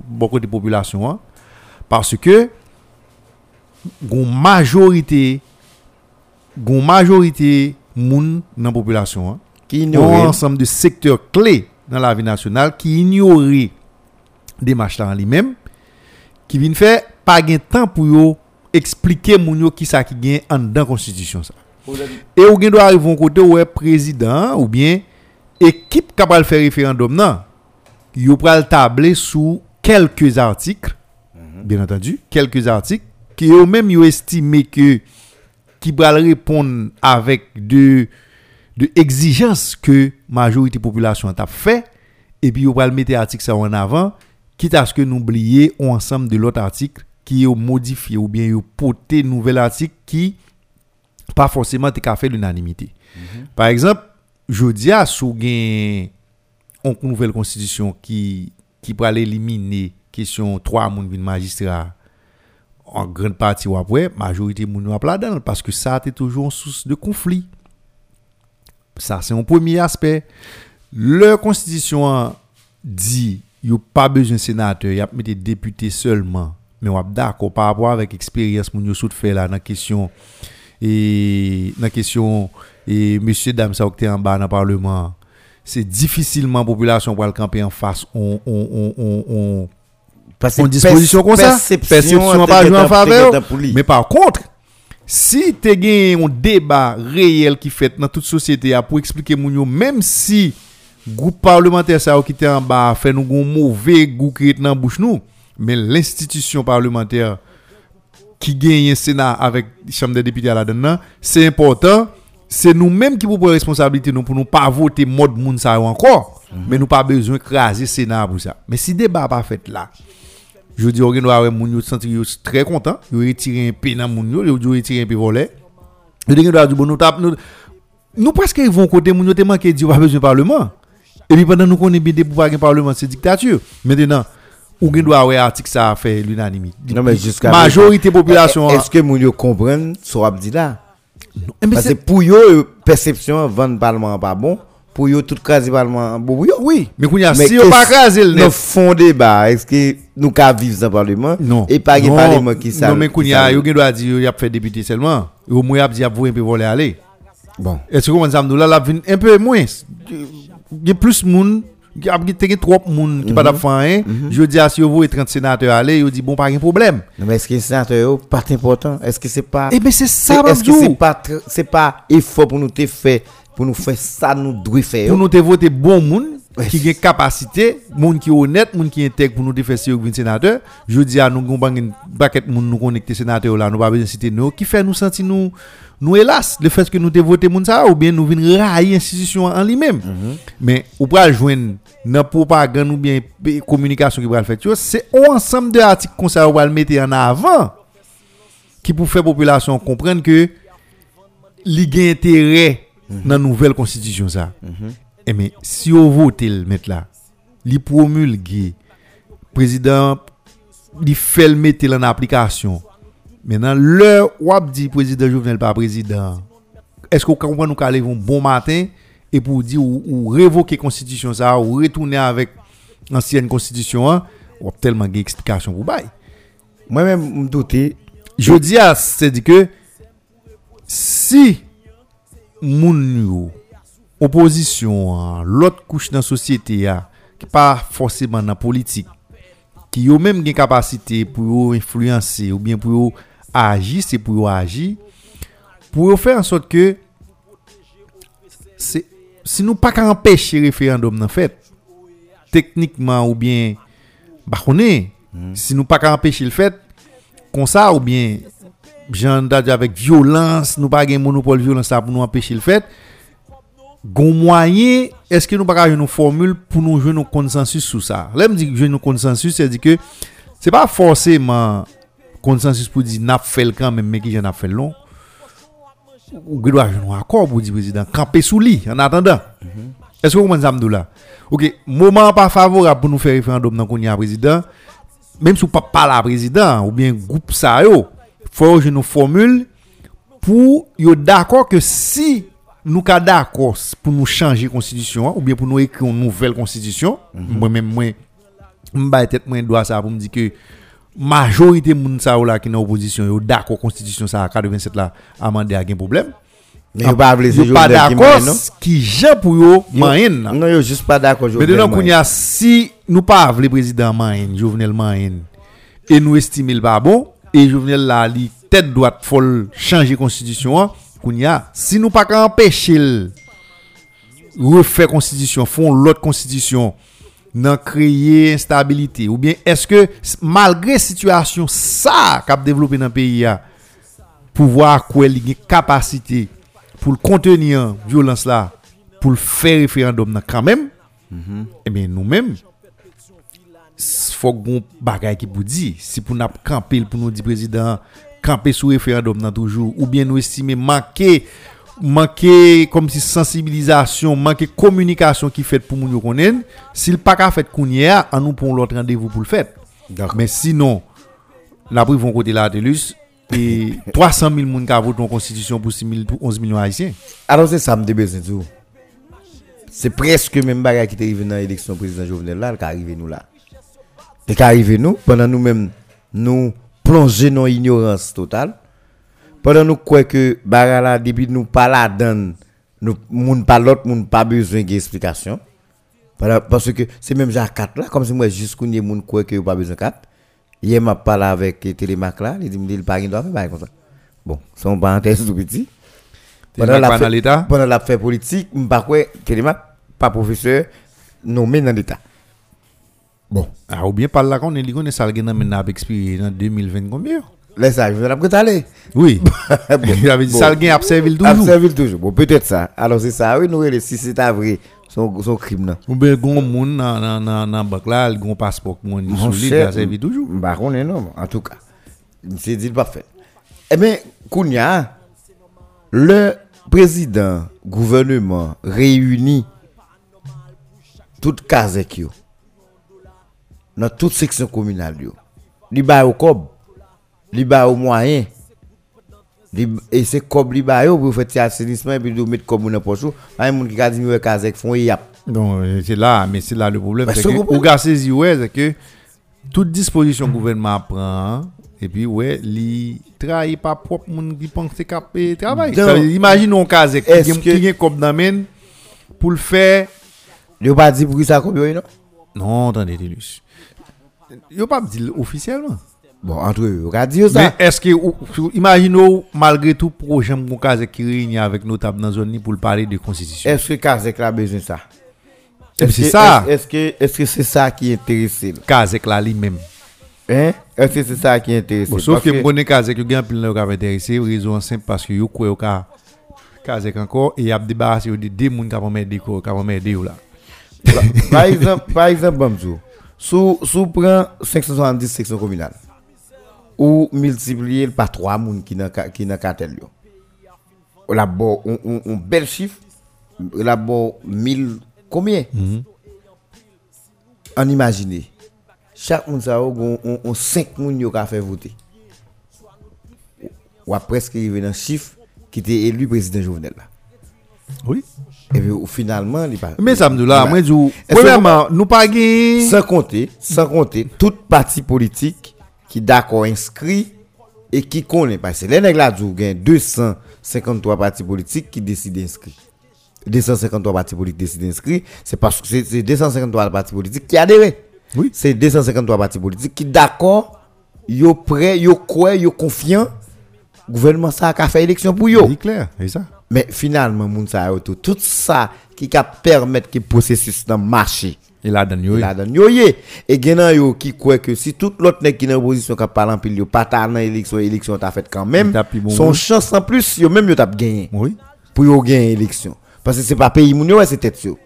beaucoup de population hein. parce que une majorité une majorité moun dans la population hein, Qui ignore. ensemble de secteurs clés dans la vie nationale qui ignoraient des marches en lui-même qui viennent faire pas gain temps pour expliquer moun qui ça qui gagne en dans constitution ça et ou gen doit arriver un côté où est président ou bien équipe capable faire référendum non yo pral tabler sous quelques articles bien entendu quelques articles qui même yo estimé que qui pral répondre avec de, de exigences que majorité population a fait, et puis on va mettre l'article ça en avant, quitte à ce que nous oublions ensemble de l'autre article qui est modifié ou bien yo porté nouvel article qui pas forcément te ka fait l'unanimité. Mm -hmm. Par exemple, je dis à sous une nouvelle constitution qui qui va éliminer question 3 moun vin magistrat en grande partie ou après majorité moun ou la dedans parce que ça était toujours une source de conflit. Ça c'est un premier aspect. Le constitution a dit il pas besoin de sénateur, il y a des députés seulement. Mais on a d'accord par rapport avec expérience moun yo sous fait là dans question et dans question et monsieur dame en bas dans le parlement c'est difficilement population pour le camper en face Parce on disposition comme ça perception pas jouer en faveur mais par contre si tu as un débat réel qui fait dans toute société a pour expliquer moun même si groupe parlementaire ça qui était en bas fait nous un mauvais goût qui est dans bouche nous mais l'institution parlementaire qui gagne un Sénat avec Chambre des députés à la dedans, c'est important. C'est nous-mêmes qui prenons responsabilité nous pour nous pas voter mode moun ça encore. Mais nous pas besoin de craser Sénat pour ça. Mais si débat pas fait là, je dis on doit moun yo sentir yo très content, yo retirer un peu dans moun yo, yo retirer un peu volet. Doit dire bon nous tape nous nous presque vont côté moun yo tellement que dit pas besoin de parlement. Et puis pendant nous connaît bien des pour pas parlement c'est dictature. Maintenant ou gen doit avoir article ça fait l'unanimité. Non, mais jusqu'à majorité population Est-ce que moun yo comprennent ce qu'on dit là? Parce que pour yo, perception, vendre parlement pas bon. Pour tout crasé parlement yo. oui, mais kounya, Mais si yo pas craser le fond débat, est-ce que nous ka vivre dans parlement? Non. Et pas Non, parlement qui ça. Non, mais qui kounya, ça- yo doit dire y a fait député seulement. Yo moi y a dit y a voulu un peu voler aller. Bon. Est-ce que comment ça me là la un peu moins. Il y a plus moun il y a y a trop moun qui pas Mhm. fait hein. Je dis à si yo voulez 30 sénateurs aller, yo dit bon pas de problème. Mais est-ce que c'est sénateur pas important? Est-ce que c'est pas. Eh ben c'est ça Est-ce que c'est pas c'est pas effort pour nous te faire pour nous faire ça nous devons faire. Pour nous te voter bon moun qui gen capacité, moun qui honnête, moun qui intègre pour nous te faire vin sénateur. Je dis à nous gon bang paquet moun nous connecter sénateur là, nous pas besoin citer nous. Qui fait nous sentir nous nous hélas le fait que nous te voter ça ou bien nous vinn railler institution en lui-même. Mais ou pral joindre dans propagande ou bien communication qui tu vois, c'est un ensemble de articles comme ça mettre en avant qui pour faire population comprendre que li intérêt dans la nouvelle constitution ça. Eh mais si on vote le mettre là, li promulguer président li fait le mettre en application. Maintenant l'heure ou ap dit président Jovenel pas président. Est-ce qu'on comprend nous qu'aller un bon matin et pour dire ou, ou révoquer constitution ça ou retourner avec ancienne constitution hein, ou ap tellement gen explication pour bail. Moi-même, me douter. Je dis à c'est dit que si moun yo opposition hein, l'autre couche dans la société a, qui pas forcément dans la politique qui yo même gen capacité pour yo influencer ou bien pour yo agir c'est pour yo agir pour yo faire en sorte que c'est si nous pas qu'à empêcher référendum dans fait. Techniquement ou bien on est. Si nous pas qu'à empêcher le fait comme ça ou bien j'en dit avec violence nous pas un monopole violence pour nous empêcher le fait. Gon moyen est-ce que nous pas une formule pour nous jouer nos consensus sur ça? Là me dit jouer nos consensus c'est dire que c'est pas forcément consensus pour dire n'a fait le quand même mais qui j'en a fait long. Ou que doit un accord pour dire président camper sous lit en attendant. Est-ce que vous comprenez là OK moment pas favorable pour nous faire référendum dans qu'on y a président. Même si pas pas la président ou bien groupe ça yo faut que nous formule pour yo d'accord que si nous sommes d'accord pour nous changer la constitution ou bien pour nous écrire une nouvelle constitution moi-même moi m'ba tête moi doit ça pour me dire que majorité moun sa ou qui dans opposition yo d'accord constitution ça 87 là amendé a un problème. Mais yo pas yo pas d'accord qui jan pour yo Non, yo juste pas d'accord. mais y a si nous pas le président moyen Jovenel moyen et nous estimons le pas bon et Jovenel là li tête droite faut changer constitution a si nous pas empêcher refaire constitution font l'autre constitution nan créer instabilité. Ou bien est-ce que malgré situation ça qu'a développé dans le pays a pouvoir quoi a capacité pour le contenir violence là pour le faire référendum quand même eh bien nous-mêmes faut qu'on bagay qui pour dire si pour nous camper pour nous dire président camper sous référendum dans toujours ou bien nous estimer manquer manquer comme si sensibilisation manquer communication qui fait pour nous connaître s'il pas qu'à fait a en nous pour l'autre rendez-vous pour le faire mais sinon la pris vont côté la Telus et 300 000 personnes qui ont voté en constitution pour 6 000 pour 11 millions haïtiens. Alors c'est ça me besoin tout. C'est presque même bagage qui est arrivé dans l'élection président Jovenel là qui arrivé nous là. Et arrivé nous pendant nous même nous plonger dans ignorance totale. Pendant nous quoi que bagage là depuis nous pas la donne nous moun pas l'autre moun pas besoin d'explication. Pendant- Parce que c'est même Jacques 4 là comme si moi jusqu'où n'y moun quoi que pas besoin 4. Hier m'a parlé avec Télémac là, il dit il pas doit faire comme ça. Bon, son parenthèse tout petit. Télémac la pendant la fait politique, m'pa quoi Télémac pas professeur nommé dans l'état. Bon, ah, ou bien par là qu'on est dit qu'on est maintenant expiré dans 2020 combien? Laisse ça, je vais la aller. oui [laughs] il avait dit observé le toujours toujours. Bon, peut-être ça. Alors c'est ça, oui, nous les si c'est vrai, son son crime là. ou bien gon moun nan nan nan banque là gon passeport moun Mon solide cher, a servi toujours Bah, on est non, en tout cas. C'est dit parfait. Eh bien, Kounia, le président, gouvernement réuni toute Kazek yo, dans toute section communale. Li ba au cob, li ba au moyen. Et c'est cob li ba pour faire assainissement et puis de mettre comme dans poche. Pas moun qui a dit ouais Kazek font yap. donc euh, c'est là mais c'est là le problème c'est que ou saisi ouais c'est que toute disposition gouvernement prend et puis ouais li trahit pas propre moun qui pense cap travail imagine on case qui gen comme dans main pour le faire Yo pas dit pour qui ça combien non? non attendez Télus yo pas dit officiellement Bon, entre eux, yo ça. Mais est-ce que, imaginons, malgré tout, projet mon cas qui réunit avec notable dans la zone pour le parler de constitution. Est-ce que Kazek a besoin de ça? Est-ce c'est que- ça. Est-ce que est-ce que c'est ça qui intéresse? Kazek là lui-même. Hein? Est-ce que c'est ça qui intéresse? Bon, sauf que je connais Kazek, il y a un peu de intéressé, raison simple parce que yo quoi ka Kazek encore et il y a débarrassé de deux personnes qui vont m'aider là. par exemple, par exemple, Bamzou, sous sous prend 570 sections communales ou multiplier par 3 moun qui dans qui dans cartel yo. La on, on, on bel chiffre. La bon 1000 combien? On imagine. Chaque moun sa gon on, on 5 moun yo ka fait voter. Ou a presque arrivé dans chiffre qui était élu président Jovenel là. Oui. Et puis finalement, il pas Mais ça me dit là, moi je premièrement, nous pas. Sans compter, sans compter, toute parti politique qui d'accord inscrit et qui connaît. Parce que les nègres là, il y a 253 partis politiques qui décident d'inscrire. 253 partis politiques décident d'inscrire. C'est parce que c'est c'est 253 partis politiques qui adhèrent. Oui. C'est 253 partis politiques qui d'accord, yo prêt, yo quoi, yo confiant. Gouvernement ça a fait élection pour yo. C'est clair, c'est ça. Mais finalement, moun sa yo tout, ça qui ka permettre que le processus dans marché. Dans yo, La donne yo ye. Et genan yo qui croit que si tout l'autre nèg qui dans opposition qui parle en pile yo pas dans élection, élection t'a fait quand même. Il bon Son chance en plus yo même yo t'a gagné oui. pour yo gagner élection. Parce que c'est pas pays moun yo c'est tête yo.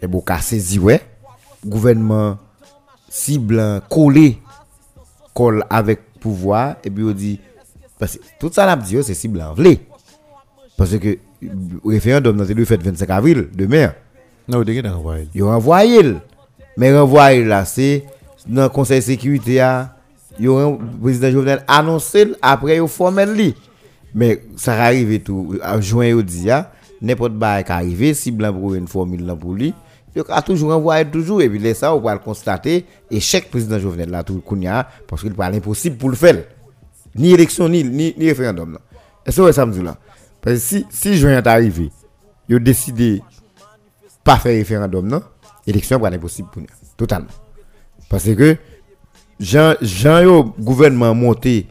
Et bon ka saisi ouais. Gouvernement blanc collé colle avec pouvoir et puis on dit parce que tout ça n'a dit c'est cible en vlé. Parce que le référendum dans le fait 25 avril demain. Non, de gen envoyé. Ils ont envoyé. le. Mais renvoyer là, c'est dans le conseil de sécurité, ah, le président Jovenel annoncé le, après formé lui. Mais ça va arriver tout. En juin, il dit, ah, n'importe quoi qui arrive, si blanc pour une formule pour lui, il a toujours envoyé toujours. Et puis là, ça, on va le constater. Échec président Jovenel là, tout Kounia, parce qu'il n'est impossible pour le faire. Ni élection, ni, ni, ni référendum. Est-ce que ça me dit là? Parce que si, si juin est arrivé, ils ont décidé pas faire référendum, non, élection va impossible pour nous. Totalement. Parce que, Jean, Jean yo gouvernement monté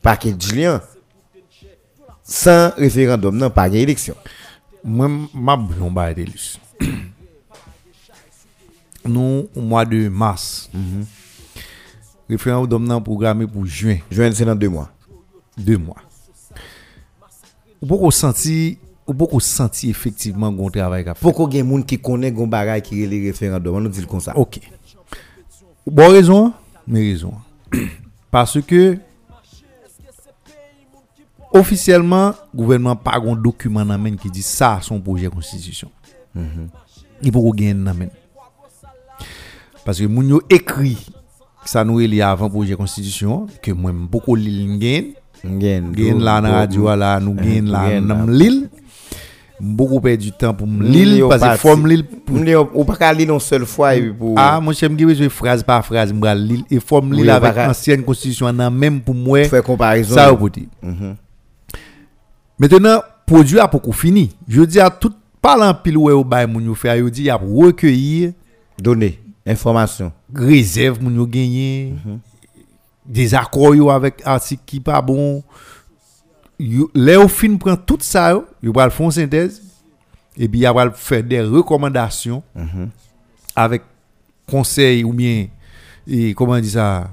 par quel Julien, sans référendum, non, pas élection. Moi, ma bouillon ba Delus. Nous, au mois de mars, référendum nan programmé pour juin, Juin, c'est dans deux mois. deux mois. Ou beaucoup senti, ou beaucoup senti effectivement qu'on travail. Pourquoi il y a des gens qui connaissent un bagage qui est le référendum, on nous dit ça. Ok. Bon raison. [clears throat] Parce que officiellement, gouvernement pas un document qui dit ça son projet de constitution. Il faut gagner dans main. Parce que moun yo écrit ça nous est avant projet de constitution que moi beaucoup l'il gagne Gen, là dans la radio là nous gagne là gagne là. dans l'île beaucoup perdu du temps pour me L'île lire parce que forme pour Ou pas lire une seule fois et puis pour. ah, mon cher, je besoin phrase par phrase, m'bral lire et forme lire avec l'ancienne constitution nan même pour moi. faire comparaison. Ça au dire. Mhm. Maintenant, produit a beaucoup fini. Je dis à tout parlant pile ouais au bail moun yo fait, yo dit a recueillir Donner information. réserve moun yo gagné des accords avec article qui pas bon. Au fin prend tout ça yo va faire une synthèse et puis y va faire des recommandations avec conseil ou bien et comment on dit ça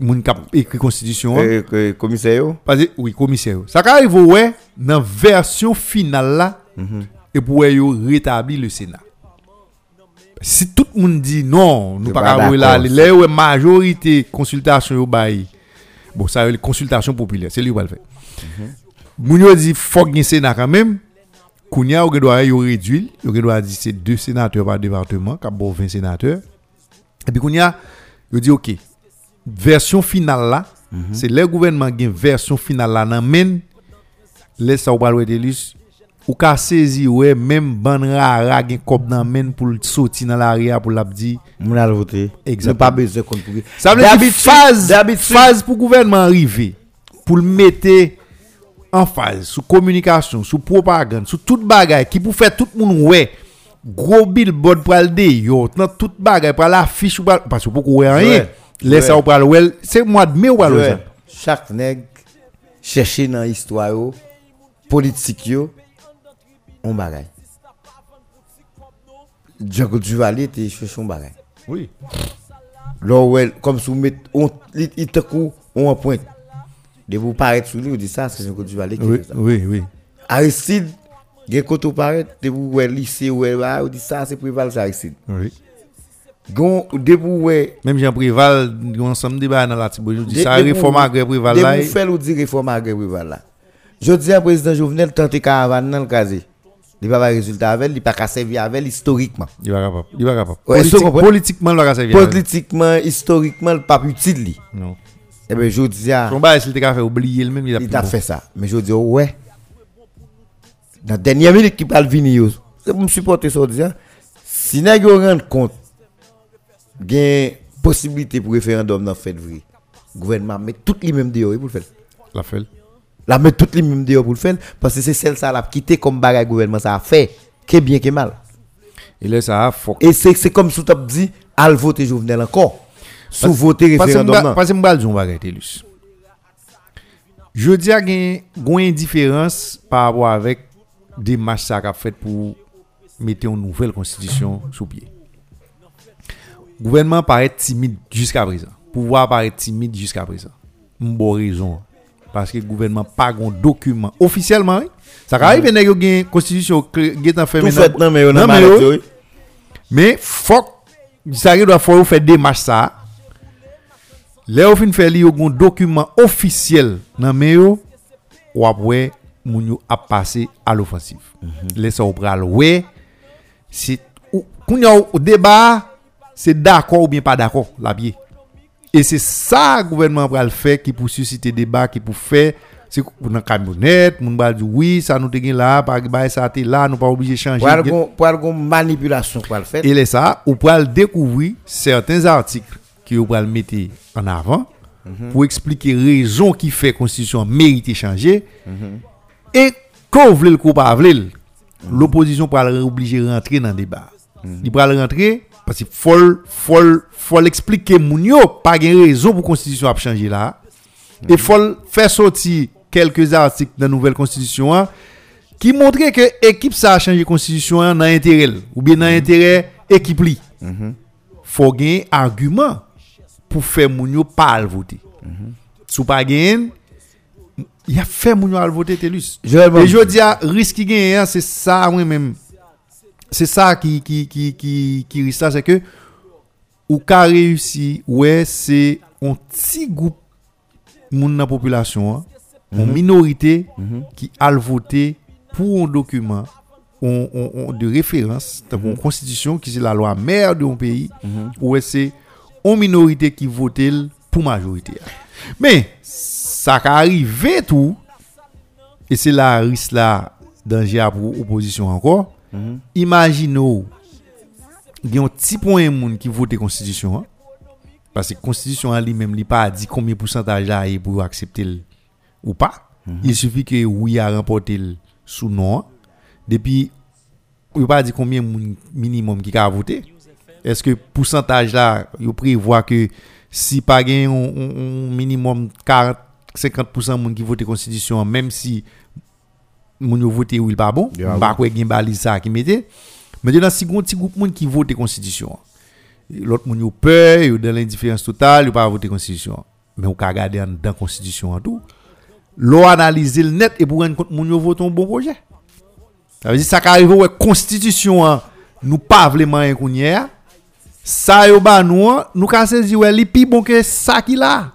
moun k'ap écrit constitution hein. Commissaire parce oui commissaire ça arrive ouais dans version finale là et pour rétablir le Sénat si tout le monde dit non nous pas pas capable là là ouais majorité consultation yo bail. Bon ça c'est consultation populaire c'est lui qui va le faire. Moun yo dit faut gagner Sénat quand même. Kounia ou doit yo réduire. Yo doit dire c'est deux sénateurs par département cap bon 20 sénateurs. Et puis Kounia yo dit OK version finale là c'est le gouvernement qui version finale là nan men laisse ça ou pas delus ou ka saisi ouais même ban rara gen kop nan men pour sortir dans l'arrière pour l'a dit Moun a voté. Exactement. Pas besoin qu'on pour. ça veut dire phase phase pour gouvernement arriver pour le mettre en phase sous communication sous propagande sous toute bagaille qui pour faire tout le monde ouais. Gros billboard pour le yo dans toute bagaille pour l'affiche parce que beaucoup ouais rien. Laisse ça pas le c'est mois de mai ou Chaque nègre chercher dans l'histoire yo, politique yo, on bagay. Django Duvalier te chercher on bagay. oui ouais, comme si vous mettez on il il te coup on pointe. De vous paraître sur lui, on dit ça c'est Django Duvalier qui oui ça. oui oui Aristide, gen koto paraître, de vous ouais lycée ouais là, on dit ça c'est Préval c'est Aristide. oui Gon de vous ouais Même Jean Préval, nous ensemble débat dans la Tibo, je dis De- ça de réforme vous- agré Préval de là. vous faire ou dire réforme agré Préval là. Je dis à président Jovenel tenter caravane dans le casé. Il va pas résultat avec, il pas qu'à servir avec historiquement. Il va capable. Il va capable. Ouais, politiquement, il va servir. Politiquement, historiquement, il pas utile. Non. Eh ben je dis à Son bail, s'il t'a fait oublier le même, il a il fait ça. Mais je dis ouais. Dans la dernière minute qui parle venir. C'est pour me supporter ça dire si nèg yo rend compte gain possibilité pour référendum dans fait vrai. Gouvernement met toutes les mêmes dehors pour le faire. La fait. La met toutes les mêmes dehors pour le faire parce que c'est celle ça l'a quitté comme bagage gouvernement ça a fait que bien que mal. Et là, ça a. Et c'est c'est comme si tu as dit al voter Jovenel encore. Sous voter référendum parce que m'bal di yon bagay Telus. Je dis à gen gon indifférence par rapport avec des matchs ça qu'a fait pour mettre une nouvelle constitution sous pied. Gouvernement paraît timide jusqu'à présent. Pouvoir paraît timide jusqu'à présent. M'bo raison parce que le gouvernement pas un document officiellement. Ça arrive, il y a une constitution qui est en fait maintenant. mais il Mais faut ça arrive, faut faire des marches ça. Là, au fin faire un document officiel dans mais ou après moun a passé à l'offensive. Laissez au bras ouais. C'est ou au débat, c'est d'accord ou bien pas d'accord la biais. Et c'est ça que le gouvernement va le faire qui pour susciter débat, qui pour faire c'est une camionnette, moun va dire oui, ça nous te là, par bah, ça te là, nous pas obligé de changer. Pour une manipulation pour le faire. Et là ça, ou pour découvrir certains articles que vous pouvez mettre en avant mhm. pour expliquer raison qui fait constitution mérite changer. Mhm. Et quand vous voulez le coup, l'opposition pour obligé de rentrer dans le débat. Mhm. Il va rentrer rentre, pasi fol, fol, fol explike moun yo, pa gen rezon pou konstitusyon ap chanje la, e fol fè sorti quelques articles de la nouvelle constitution qui montraient que l'équipe ça a changé constitution dans l'intérêt ou bien dans l'intérêt équipe li. Faut gagner argument pour faire moun yo pas voter. Sou pas gagner il a fait moun yo voter telus. Et je dis risque qui gagne c'est ça moi même. C'est ça qui qui qui qui qui risque c'est que ou ka réussi ouais c'est un petit groupe moun nan population hein, une minorité qui a voté pour un document on, on- on- de référence, dans une constitution qui c'est la loi mère de un pays, où c'est une minorité qui vote pour majorité. Mais ça arrive tout, et c'est la risque là, danger pour opposition encore. Imaginez, il y a un petit point de monde qui vote constitution. hein? Parce que la constitution lui-même, il pas dit combien de pourcentage là est pour accepter ou pas. Il suffit que oui a remporté le sous non. Depuis, il pas dit combien moun minimum qui a voté. Est-ce que pourcentage là, il prévoit que si pas gain un, minimum 40 50% moun qui vote constitution même si moun yo voté ou il pas bon, Yeah, pas quoi gen balise ça qui mettait. Maintenant si gon petit groupe moun qui vote constitution. L'autre moun yo peur, yo dans l'indifférence totale, yo pas voter constitution. Mais on ka regarder en dans constitution en tout. L'on analyser le net et pour rendre compte moun yo vote un bon projet. Ça veut dire ça qu'arrive ouais constitution hein, nous pas vraiment un kounyer. Ça yo ba nous nous ka saisi ouais li pi bon que ça qui là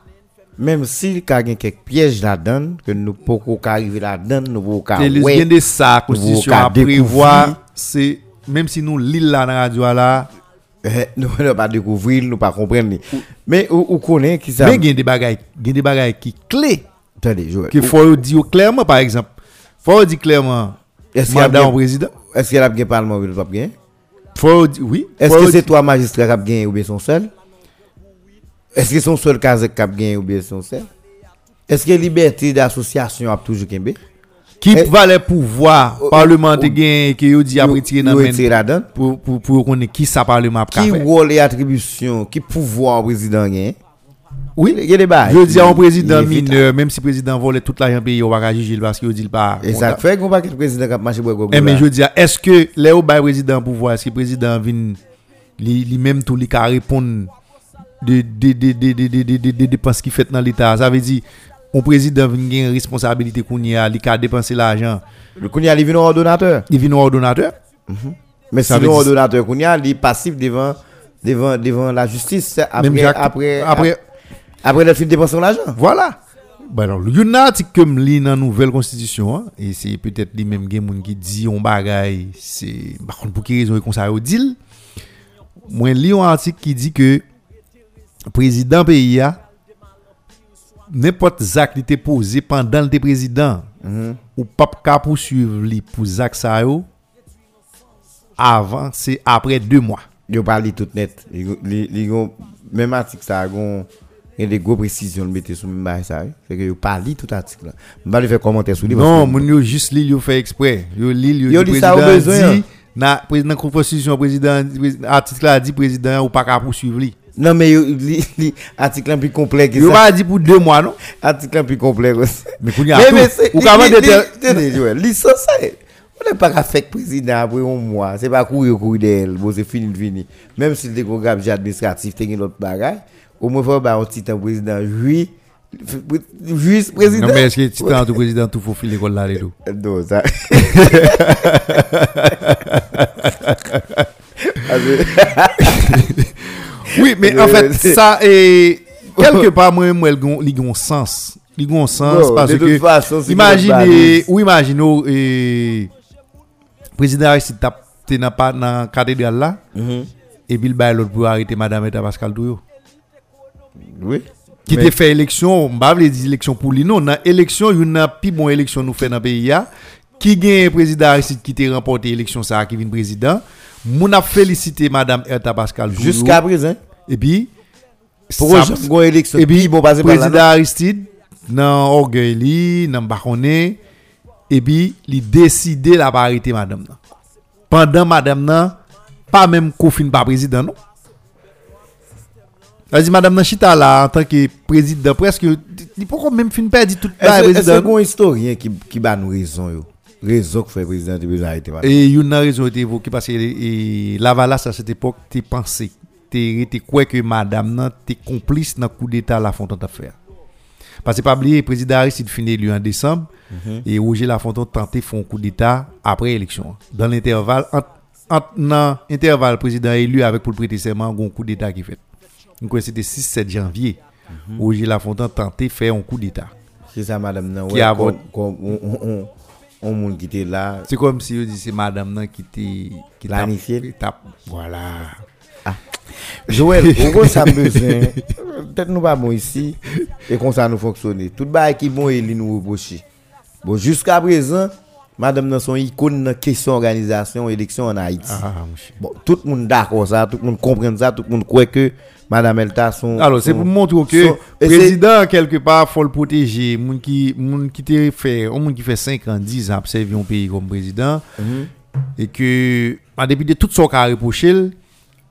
même si il y a quelques pièges là-dedans, que nous ne pouvons pas arriver là-dedans, nous ne pouvons pas arriver là-dedans. de ça, la Constitution a prévoir, c'est même si nous lisons là dans la radio eh, [laughs] nous ne pouvons pas découvrir, nous ne pouvons pas comprendre. Mais on connaît qui ça. Mais il y a des bagailles qui clés. Attendez, je Qu'il faut dire clairement, par exemple. Il faut dire clairement. Est-ce qu'il y a un président Est-ce qu'il y a un parlement ou pas Faut oui. Est-ce que c'est toi, magistrat, qui a gagné ou bien son seul? Est-ce que son seul cas qui a gagné ou bien son seul? Est-ce que liberté d'association a toujours gagné? qui va les pouvoirs oh, parlementaires oh, gain que yo dit après tirer dans là-dedans? pour pour pour connaître qui ça parlement a Qui rôle et attribution, qui pouvoir au président? Oui. Il y a des bails. Je dis à un président mineur même si le président volait tout l'argent pays on va pas juger parce qu'il dit pas. Et ça fait qu'on va que le président qui a marché pour le Eh, mais je dis, est-ce que bail président pouvoir, que le président vient lui même tout lui ka répondre de, dépenses qui fait dans l'État. Ça veut dire, on président vient une responsabilité qu'on y a, il a dépensé l'argent. Le qu'on y a, il vient ordonnateur. Il vient ordonnateur. Mm -hmm. Mais si l'ordonnateur qu'on y a, il est passif devant, devant, devant la justice après, Même après, après, après, après dépenser l'argent. Voilà. Ben alors, il y a un article comme lit dans la nouvelle constitution, hein, et c'est peut-être les mêmes gens qui disent on bagaille, c'est, par contre, pour quelle raison ils conseillent au deal. Moi, lis un article qui dit que président pays a n'importe Zach qui était posé pendant le président ou pas qu'à poursuivre lui pour Zach ça yo, avant c'est après deux mois. Il parle tout net. Même article, ça a gon- il y a des grosses précisions de mettre sur le même ça. Fait que il parle tout article. là. Pas lui faire commentaire sur lui. Non, moun yo juste li yo fait exprès. Yo li yo, Yo di li ça besoin, dit na président constitution président article là dit président ou pas poursuivre li. Non, mais yo- li- li- article un plus complet que ça. pas dit pour deux mois non? Article un plus complet. Mais qu'on y a Mais, c'est. Tenez, Joël, li ça, ça. On n'est pas qu'à faire président après un mois. C'est pas courir, courir d'elle. Bon, c'est fini, fini. Même si le décogramme administratif, t'es l'autre bagaille. Au moins, faut pas un petit temps président. Oui. Juste président. Non mais est-ce que tu t'entends président tout faut l'école là tout. Non, ça. [laughs] [laughs] Oui, mais en fait, ça est. [laughs] Quelque part, moi, moi, il a un sens. Il a un sens parce que. Façon, imaginez, ou imaginons, le président Aristide t'es dans la cathédrale là, et puis il baille l'autre pour arrêter Madame Eta Pascal Douyo. Oui. Qui te fait élection, on ne dire élection pour lui, non. Dans l'élection, il y a une plus bonne élection nous fait dans le pays. Hein. Qui gagne président Aristide qui t'a remporté l'élection, ça, qui vient président. Moun a félicité madame Eta Pascal. Jusqu'à présent. et puis une élection et puis bon passer par là, président Aristide nan orgueil nan bakone et puis il décidé la parité madame. Pendant madame nan pas même confine pas président non. Vas-y madame nan chita là en tant que président presque il pourquoi même fin perdu tout est-ce président. qu'on historien qui qui bat nous raison yo? Raison que fait président de besoin arrêter madame. Et une raison été évoquée parce que Lavalas à cette époque t'es pensé t'es quoi que madame t'es complice dans coup d'état la Fontaine fait. Parce que pas oublier président Aristide fini élu en décembre et Roger Lafontaine tenté faire un coup d'état après élection. Dans l'intervalle dans intervalle président élu avec pour le prêter serment un coup d'état qui fait. Donc c'était 6-7 janvier. Roger Lafontaine tenté faire un coup d'état. C'est ça madame. Qui ouais, a on on on on monde qui était là. C'est comme si on dit c'est madame qui était qui Planifié. tape- voilà. Joël, au gros, ça besoin. Peut-être nous pas bon ici. Et comme ça nous fonctionne. Tout le qui bon et li nous reprocher. Bon, jusqu'à présent, madame nan son icône dans question organisation élection en Haïti. Ah, monsieur. Bon, tout le monde d'accord ça, tout le monde comprend ça, tout le monde croit que madame Elta son Alors, c'est pour montrer que c'est- président, quelque part, faut le protéger. Moun qui, moun qui te fait, qui fait 5 ans, 10 ans, observer un pays comme président. Mhm. Et que, en dépit de tout ce qu'on a reproché,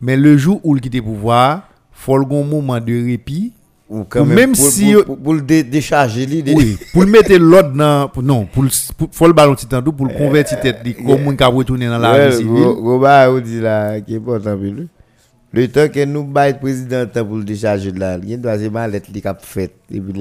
mais le jour où il quitte le pouvoir, faut le moment de répit. Ou quand même, même pour, si- pour, pour, pour le dé- décharger lui, dé- Oui, pour le mettre l'ordre dans, pour- non, pour le, pour, faut le ballon temps pour le convertir tête, li, comme moun qui a retourné dans la gros- civile. bail, on dit là, qui est important pour lui. Le temps que nous baillons le président pour le décharger là, il une troisième lettre qui a fait.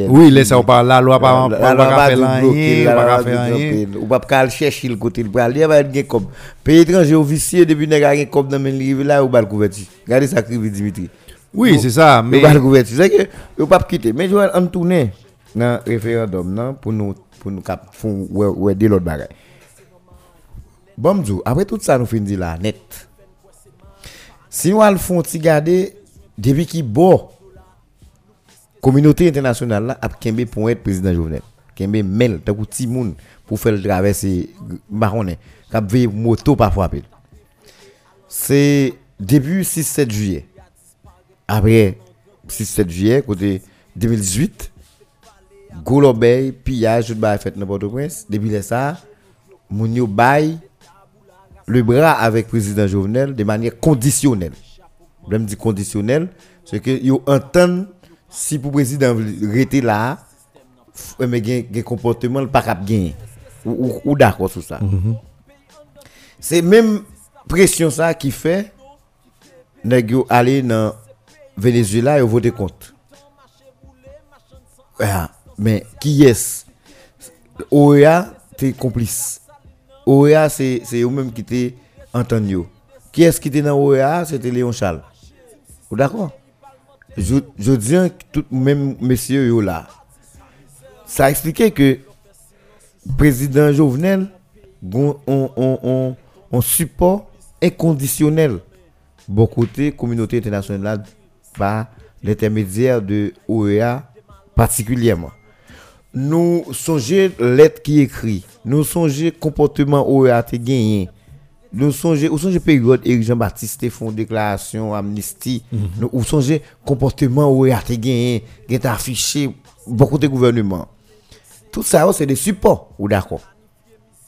Oui, laisse ou pas, la loi pas, pas, pas pas faire rien, pas loi faire rien. Ou pas le chercher le côté le bras. Il y a pas de comme pays étranger officier depuis nèg a comme dans men rive là ou pas le couverture. Regardez ça Dimitri. Oui, c'est ça, Mais le. C'est que ou pas quitter. Mais Joël on tourner dans référendum non pour nous pour nous de l'autre bagaille. Bon après tout ça nous fin dit là net. Si nous al font ti garder depuis qui bon communauté internationale là a kembe pour être président Jovenel. Kembe mel tant que ti moun pour faire le traverser marronné, cap veille moto frapper. C'est début 6-7 juillet. Après 6-7 juillet côté 2018 Golobey pillage tout bail fait dans Port-au-Prince depuis ça moun yo bail le bras avec président Jovenel de manière conditionnelle. Je me dis conditionnelle, c'est que yo entend si pour président rester là, f- mais gen comportement le pas cap gagner. Ou, ou, ou d'accord sur ça. C'est même pression ça qui fait nèg aller dans Venezuela et voter contre. Mais qui est OEA t'es complice. OEA c'est c'est eux même qui était entendu. Qui est-ce qui était dans OEA C'était Léon Charles. Vous d'accord? Je, je dis que tout même messieurs là. Ça expliquait que président Jovenel on, on, on, on support inconditionnel bon côté communauté internationale par l'intermédiaire de OEA particulièrement. Nous songez lettre qui écrit, nous songez comportement OEA te gagné. Nous songez, ou songez période Éric Jean-Baptiste te font déclaration amnistie. Nous ou songez comportement OEA te gagné, qui est affiché beaucoup de gouvernements. Tout ça c'est des supports, ou d'accord?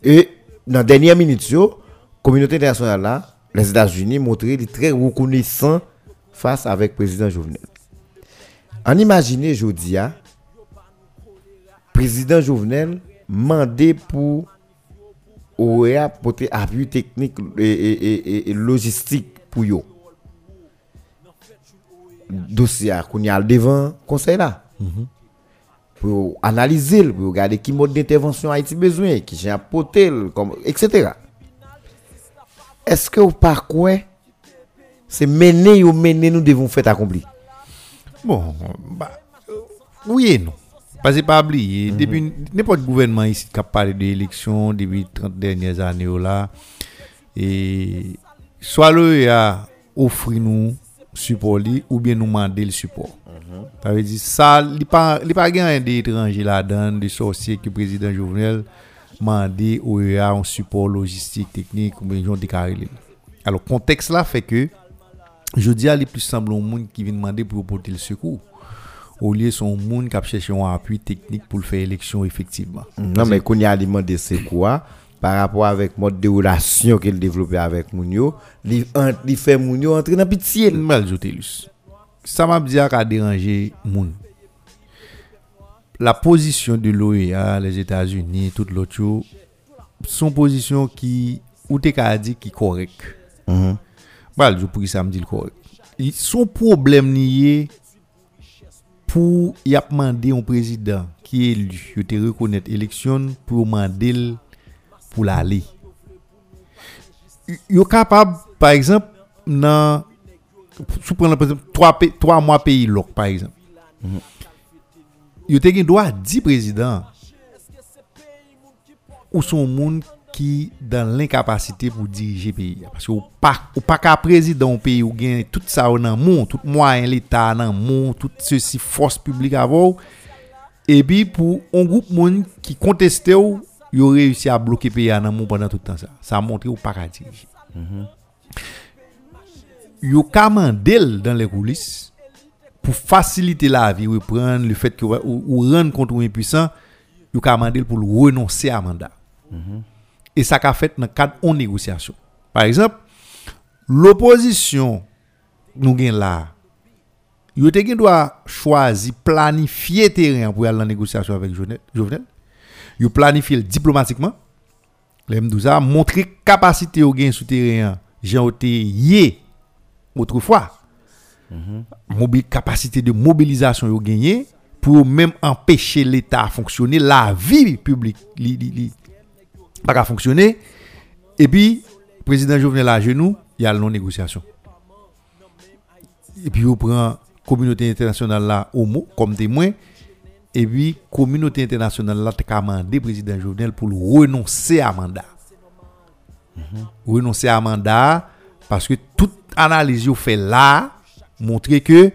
Et dans la dernière minute, yo, communauté internationale là, les États-Unis montré très reconnaissants face avec le président Jovenel. En imaginer Jodia, président Jovenel mandé pour OEA porter appui technique et, et, et, et logistique pour yo. Dossier qu'on y a devant conseil là pour analyser, pour regarder qui mode d'intervention Haïti besoin, qui j'ai apporté, etc. Est-ce que vous par quoi c'est mener ou mener nous devons faire accompli? Bon, bah, Oui et non. Parce que pas oublier, depuis n'importe gouvernement ici qui a parlé d'élections depuis 30 dernières années là, et soit le a offert nous support li, ou bien nous demander le support. Ça veut dire ça, il n'y a pas rien d'étranger là-dedans, des sorciers que le président Jovenel demandé au EA un support logistique, technique, ou bien gens déclaré. Alors, le contexte là fait que je dis à les plus semble au monde qui vient demander pour porter le secours. Au lieu son monde qui a cherché un appui technique pour faire élection effectivement. Non, mais qu'on y a demandé c'est quoi par rapport avec mode de relation qu'il développait avec Mounio, il fait Mounio entrer dans pitié. Mal Jotelus. Ça m'a dit à déranger moun. La position de l'OEA, les États-Unis, tout l'autre chose, son position qui ou t'es qu'à dire qui correct. Mhm. Bal, jou pou ki sa m di l korek. Son problem niye pou yap mande yon prezident ki elu, yo te rekonet eleksyon pou mande l pou la li. Yo kapab, par exemple, nan, sou pren la prezident, 3, 3 mwa peyi lok, par exemple. Mm -hmm. Yo te gen do a 10 prezident ou son moun qui dans l'incapacité pour diriger pays. Parce que ou pas ou pas qu'à président pays ou gain tout ça dans monde tout moyen l'état dans monde tout ceci force publique avant et puis pour un groupe monde qui contestait ou il a réussi à bloquer pays dans monde pendant tout le temps ça. Ça a montré ou pas qu'à diriger. Yo kamandel dans les coulisses pour faciliter la vie ou le fait que ou, ou rendre contre un impuissant yo kamandel pour le renoncer à mandat et ça qu'a fait dans le cadre de négociation. Par exemple, l'opposition nous gagne là. Te gen doit choisir planifier terrain pour aller en négociation avec Jovenel. Planifier le diplomatiquement. L'aime ça montrer capacité au gain sous terrain. Te yé autrefois. Mobil- capacité de mobilisation yo gagné pour même empêcher l'État à fonctionner, la vie publique li, li, li, pas qu'à fonctionner. Et puis, le président Jovenel à genoux, il y a la non-négociation. Et puis, il prend la communauté internationale là au mot comme témoin. Et puis, la communauté internationale là, a demandé président Jovenel pour le renoncer à mandat. Renoncer à mandat parce que toute analyse yo fait là montrer que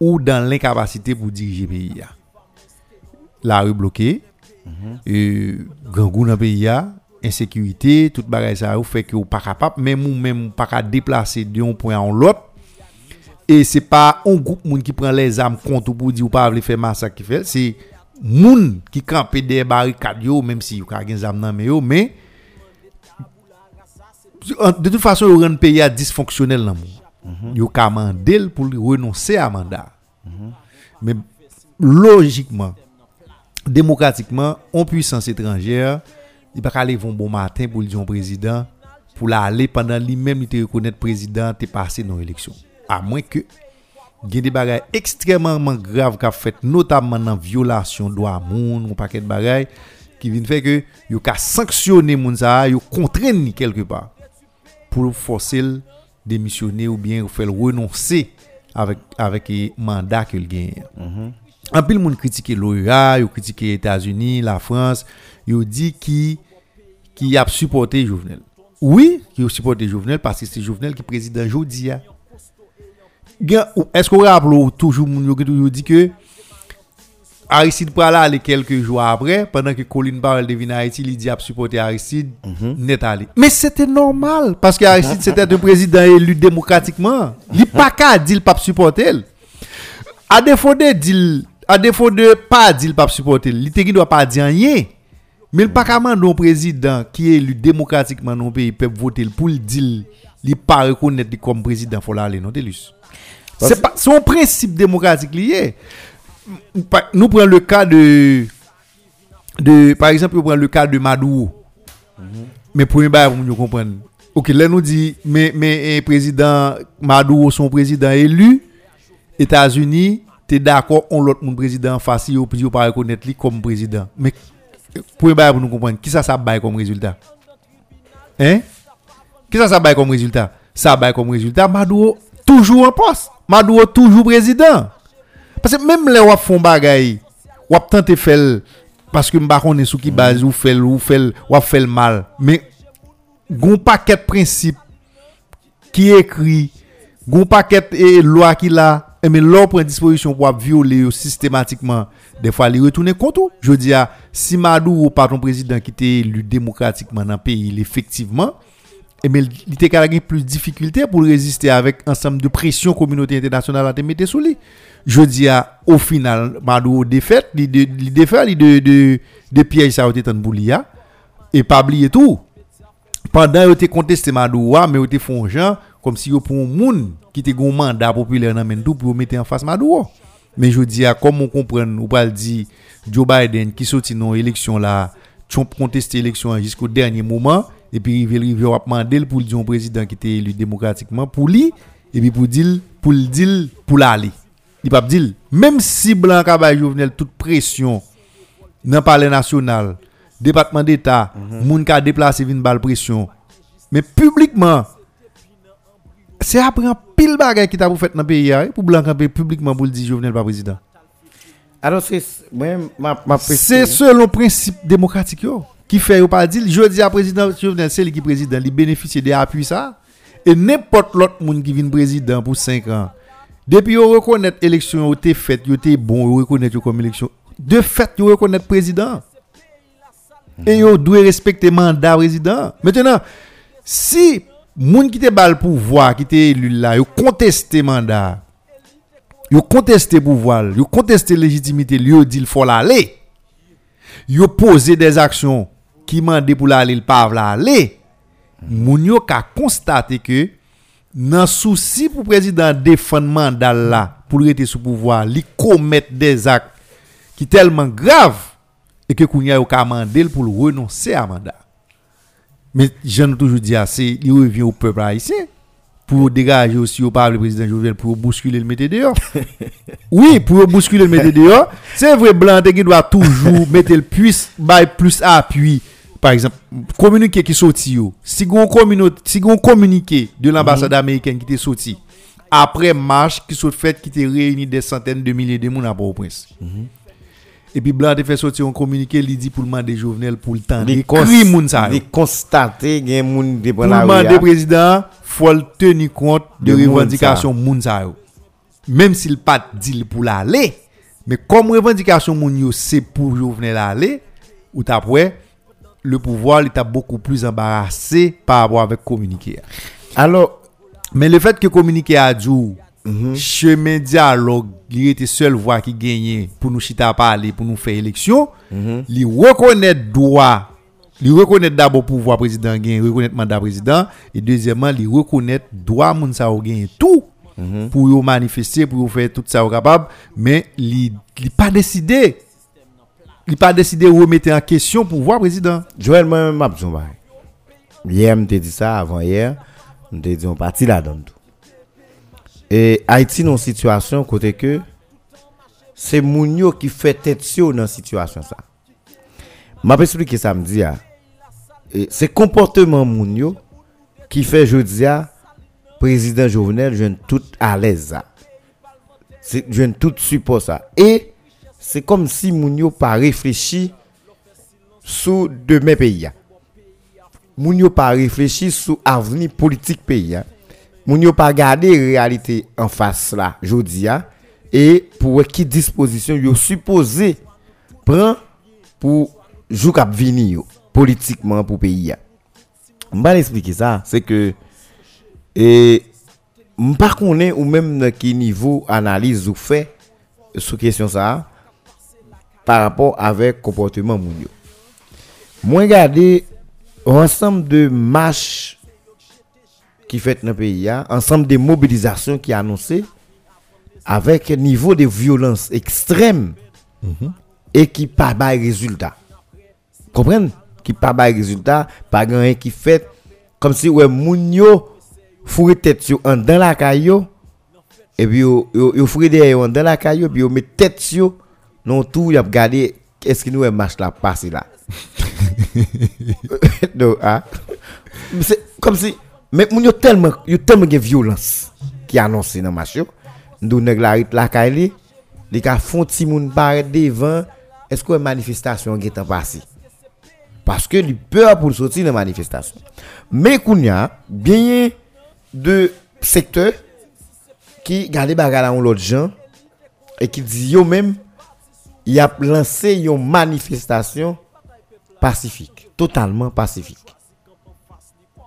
ou dans l'incapacité pour diriger le pays. La rue bloquée, et grand goût dans le pays insécurité, tout bagay ça ou fait que ou pas capable même ou même ou pas capable déplacer d'un point à l'autre et c'est pas un groupe moun qui prend les armes contre ou pour dire ou pas faire massacre qui fait. C'est moun qui campe des barricades yo même si yo ka gen armes nan yo mais de toute façon yo rend pays dysfonctionnel nan moun. Yo ka mandel pour renoncer à mandat. Mais logiquement démocratiquement, en puissance étrangère, il va pas aller un bon matin pour le dire président, pour l'aller pendant lui-même, il te reconnaître président, te passé dans l'élection. À moins que, il y a des bagages extrêmement graves qu'a fait, notamment dans violation de droits moun, un paquet de bagages, qui viennent faire que, il a sanctionné moun ça, il contraint quelque part, pour forcer démissionner ou bien faire renoncer avec, avec mandat qu'il gagne. En pile moun critiquer l'OEA, yo critiquer les États-Unis, la France, yo dit qui qui a supporté Jovenel. Oui, qui a supporté Jovenel parce que c'est Jovenel qui est président jodi a. Gen, ou- Est-ce qu'on rappelle toujours qui dit que Aristide Prala allait quelques jours après, pendant que Colin Powell devine Haïti, il dit a supporté Aristide, net allé. Mais c'était normal, parce que Aristide c'était un président élu démocratiquement. Il pas qu'à dire pape supporter. À défaut de dire, à défaut de pas dire le pape supporter, il ne doit pas dire rien. Mais le pas qu'à demander un président qui est élu démocratiquement dans le pays peut voter pour le dire, il pas reconnaître comme président, faut l'aller non. C'est pas son principe démocratique lié. Nous prenons le cas de de par exemple, nous prenons le cas de Maduro. Mais pour bah vous comprendre. OK, là nous dit mais mais président Maduro son président élu États-Unis, tu es d'accord on l'autre mon président en face yo puis pas reconnaître lui comme président. Mais pour nous comprendre qui ça ça bail comme résultat? Hein? Qui ça ça bail comme résultat? Ça bail comme résultat Maduro toujours en poste. Maduro toujours président. Parce que même les wap font bagay, wap tente fel, parce que mba konnen sou ki base ou fel, ou fel, wap fel mal. Mais, gon paquet principe qui écrit, gon paquet et loi qui là, Eh, et mais l'on prend disposition pour violer systématiquement. Des fois, les retourner contre. Je dis à, si Madou ou pas ton président qui était élu démocratiquement dans eh, le pays, effectivement, et mais il était a plus de difficultés pour résister avec ensemble de pression communauté internationale à te mettre sous lui. Je dis à, au final, Madou défaite, il défait, il de, de, de piège, ça a été un Et pas oublier tout. Pendant, il était contesté Madou, mais il était fongé, comme si yo pour un monde qui te gon mandat populaire dans tout pour mettre en face Madoua. Mais je dis à comme on comprend ou pas dit Joe Biden qui sorti dans élection là, Trump contesté l'élection jusqu'au dernier moment et puis il rive va demander pour dire un président qui était élu démocratiquement pour lui et puis pour dire pour le dire pour l'aller. Il pas dire même si blanc Kabay Jovenel toute pression dans le palais national, département d'État, moun ka déplacé vin bal pression. Mais publiquement, c'est après un pile bagay qui t'a fait dans le pays hein, pour blanc camper publiquement pour le dire Jovenel pas président. Alors, c'est. Moi, ma, ma C'est selon principe démocratique yo, qui fait yo pas je dis à président Jovenel c'est lui qui président, il bénéficie des appuis ça et n'importe l'autre monde qui vient président pour 5 ans. Depuis yo reconnaître élection yo te bon, yo reconnaître yo comme élection. De fait, yo reconnaître président. Et yo doit respecter mandat président. Maintenant, si moun qui te bal pouvoir, qui te élu là, yo contester mandat, yo contester pouvoir, yo contester légitimité, yo dit il faut l'aller. Yo poser des actions qui mandent pour l'aller, il pas l'aller. Moun yo ka constater que nan souci pour président défendre mandat là pour rester sous pouvoir, li commettre des actes qui tellement graves et que kounya yo ka mandel pour renoncer à mandat. Mais j'en ai toujours dit assez, il revient au peuple haïtien pour dégager aussi au par le président Jovenel pour bousculer le mettre dehors. [laughs] oui, pour bousculer le mettre dehors, c'est vrai blanc qui doit toujours [laughs] mettre le plus plus appui. Par exemple, communiqué qui sorti. Si communauté, si communiqué de l'ambassade américaine qui était sorti après marche qui sont fait qui était réuni des centaines de milliers de monde à Port-au-Prince. Et puis Blanc a fait sortir un communiqué, il dit pour le demander Jovenel pour le temps d'écrire moun sa yo. Li constater gen moun de Pour le la demander rue. président, faut le tenir compte de, revendications moun yo. Même s'il pas dit pour l'aller, mais comme revendication moun c'est pour Jovenel aller, ou après le pouvoir il t'a beaucoup plus embarrassé par rapport avec communiqué. Alors, Mais le fait que communiqué a dit chemin dialogue, il était seule voix qui gagnait pour nous chita parler, pour nous faire élection, il reconnaît droit, il reconnaît d'abord pouvoir président gagne, reconnaît mandat président, et deuxièmement, il reconnaît droit moun sa ou gagne tout pour yo manifester, pour yo faire tout ça capable, mais il il pas décidé. Il pas décidé de remettre en question pouvoir président. Joël, moi-même, m'a. Hier, m'te dit ça, avant hier, m'te dit on parti Et Haïti, dans une situation côté que c'est Mounio qui fait tête sur dans situation ça. M'a expliqué samedi ah. Et c'est comportement Mounio qui fait jeudi ah, président Jovenel je tout à l'aise ah. Je tout support ça. Et c'est comme si Mounio pas réfléchi sous demain pays. ah. Moun yo pas réfléchi sous avenir politique pays. ah. Moun yo pas garder réalité en face là, jodi et pour qui disposition yo supposé prend pour jou k'ap politiquement pour pays. a. M'ba expliquer ça, c'est que et m'pa connaît ou même qui niveau analyse ou fait sur question ça par rapport avec comportement moun yo. Moi regarder ensemble de marches qui fait dans le pays, hein, ensemble de mobilisations qui annoncées avec un niveau de violence extrême et qui pas de résultat. Comprenez? Qui pas de résultat, pas rien qui fait comme si ouais moun yo fourré tête en dans la caillou et puis yo yo, fourré derrière dans la caillou puis yo met tête yo non tout y a regardé est-ce que nous est marche là passer là? Donc, ah. Mais C'est comme si. Mais yo tellement, yo tellement de violence qui annoncé dans le match. Nous nèg la rit la kaili. les gars font paraître devant, est-ce que une manifestation est en passé? Parce que il peur pour sortir dans la manifestation. Mais qu'on y a bien de secteurs qui gardent bagarre dans l'autre gens et qui disent yo même il a lancé une manifestation pacifique, totalement pacifique.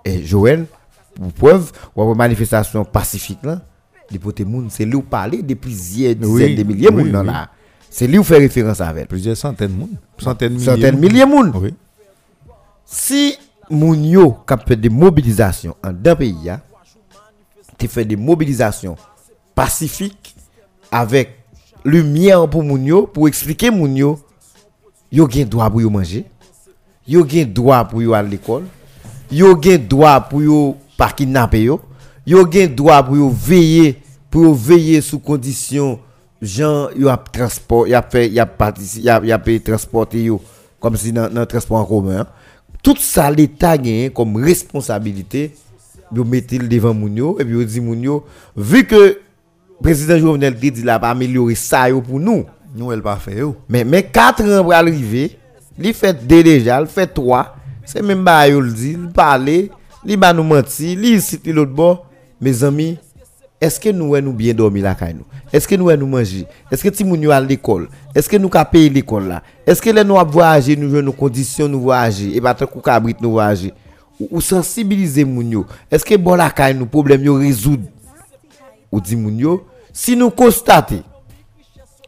Et Joël, pour preuve, ou une manifestation pacifique là, moun, c'est lui parler de plusieurs dizaines de milliers de oui, moun dans oui. là. C'est lui où fait référence avec. Plusieurs centaines de monde. Centaines de milliers. Centaines de monde. milliers de moun. Oui. Si moun yo kap fait des mobilisations en d'un pays, ya, te fait des mobilisations pacifiques avec lumière pour moun yo, pour expliquer moun yo, yo gen droit pour yo manger, yo gen droit pour yo aller à l'école, yo gen droit pour yo pas kidnapper yo, yo gen droit pour veiller, pour veiller sous condition gens yo a transport, y a fait y a y a y a payé transporter yo comme si dans dans transport en commun. Tout ça l'état gagne comme responsabilité yo mettez devant moun yo et puis yo dit moun yo vu que président Jovenel dit là pas améliorer ça yo pour nous. Nous, elle pas fait. yo. Mais mais 4 ans pour arriver, li fait 2 déjà, il fait 3. C'est même pas yo le dit, il parler, li ba nous menti, li cite l'autre bord. Mes amis, est-ce que nous nous bien dormi la caille nous Est-ce que nous nous manger Est-ce que ti moun à l'école Est-ce que nous ka payer l'école là Est-ce que les nous voyager, nous jouons nos conditions nous voyager et pas tant qu'on cabrit nous voyager ou, sensibiliser moun yo? Est-ce que bon la caille nous problème yo résoudre Ou dit moun yo si nous constater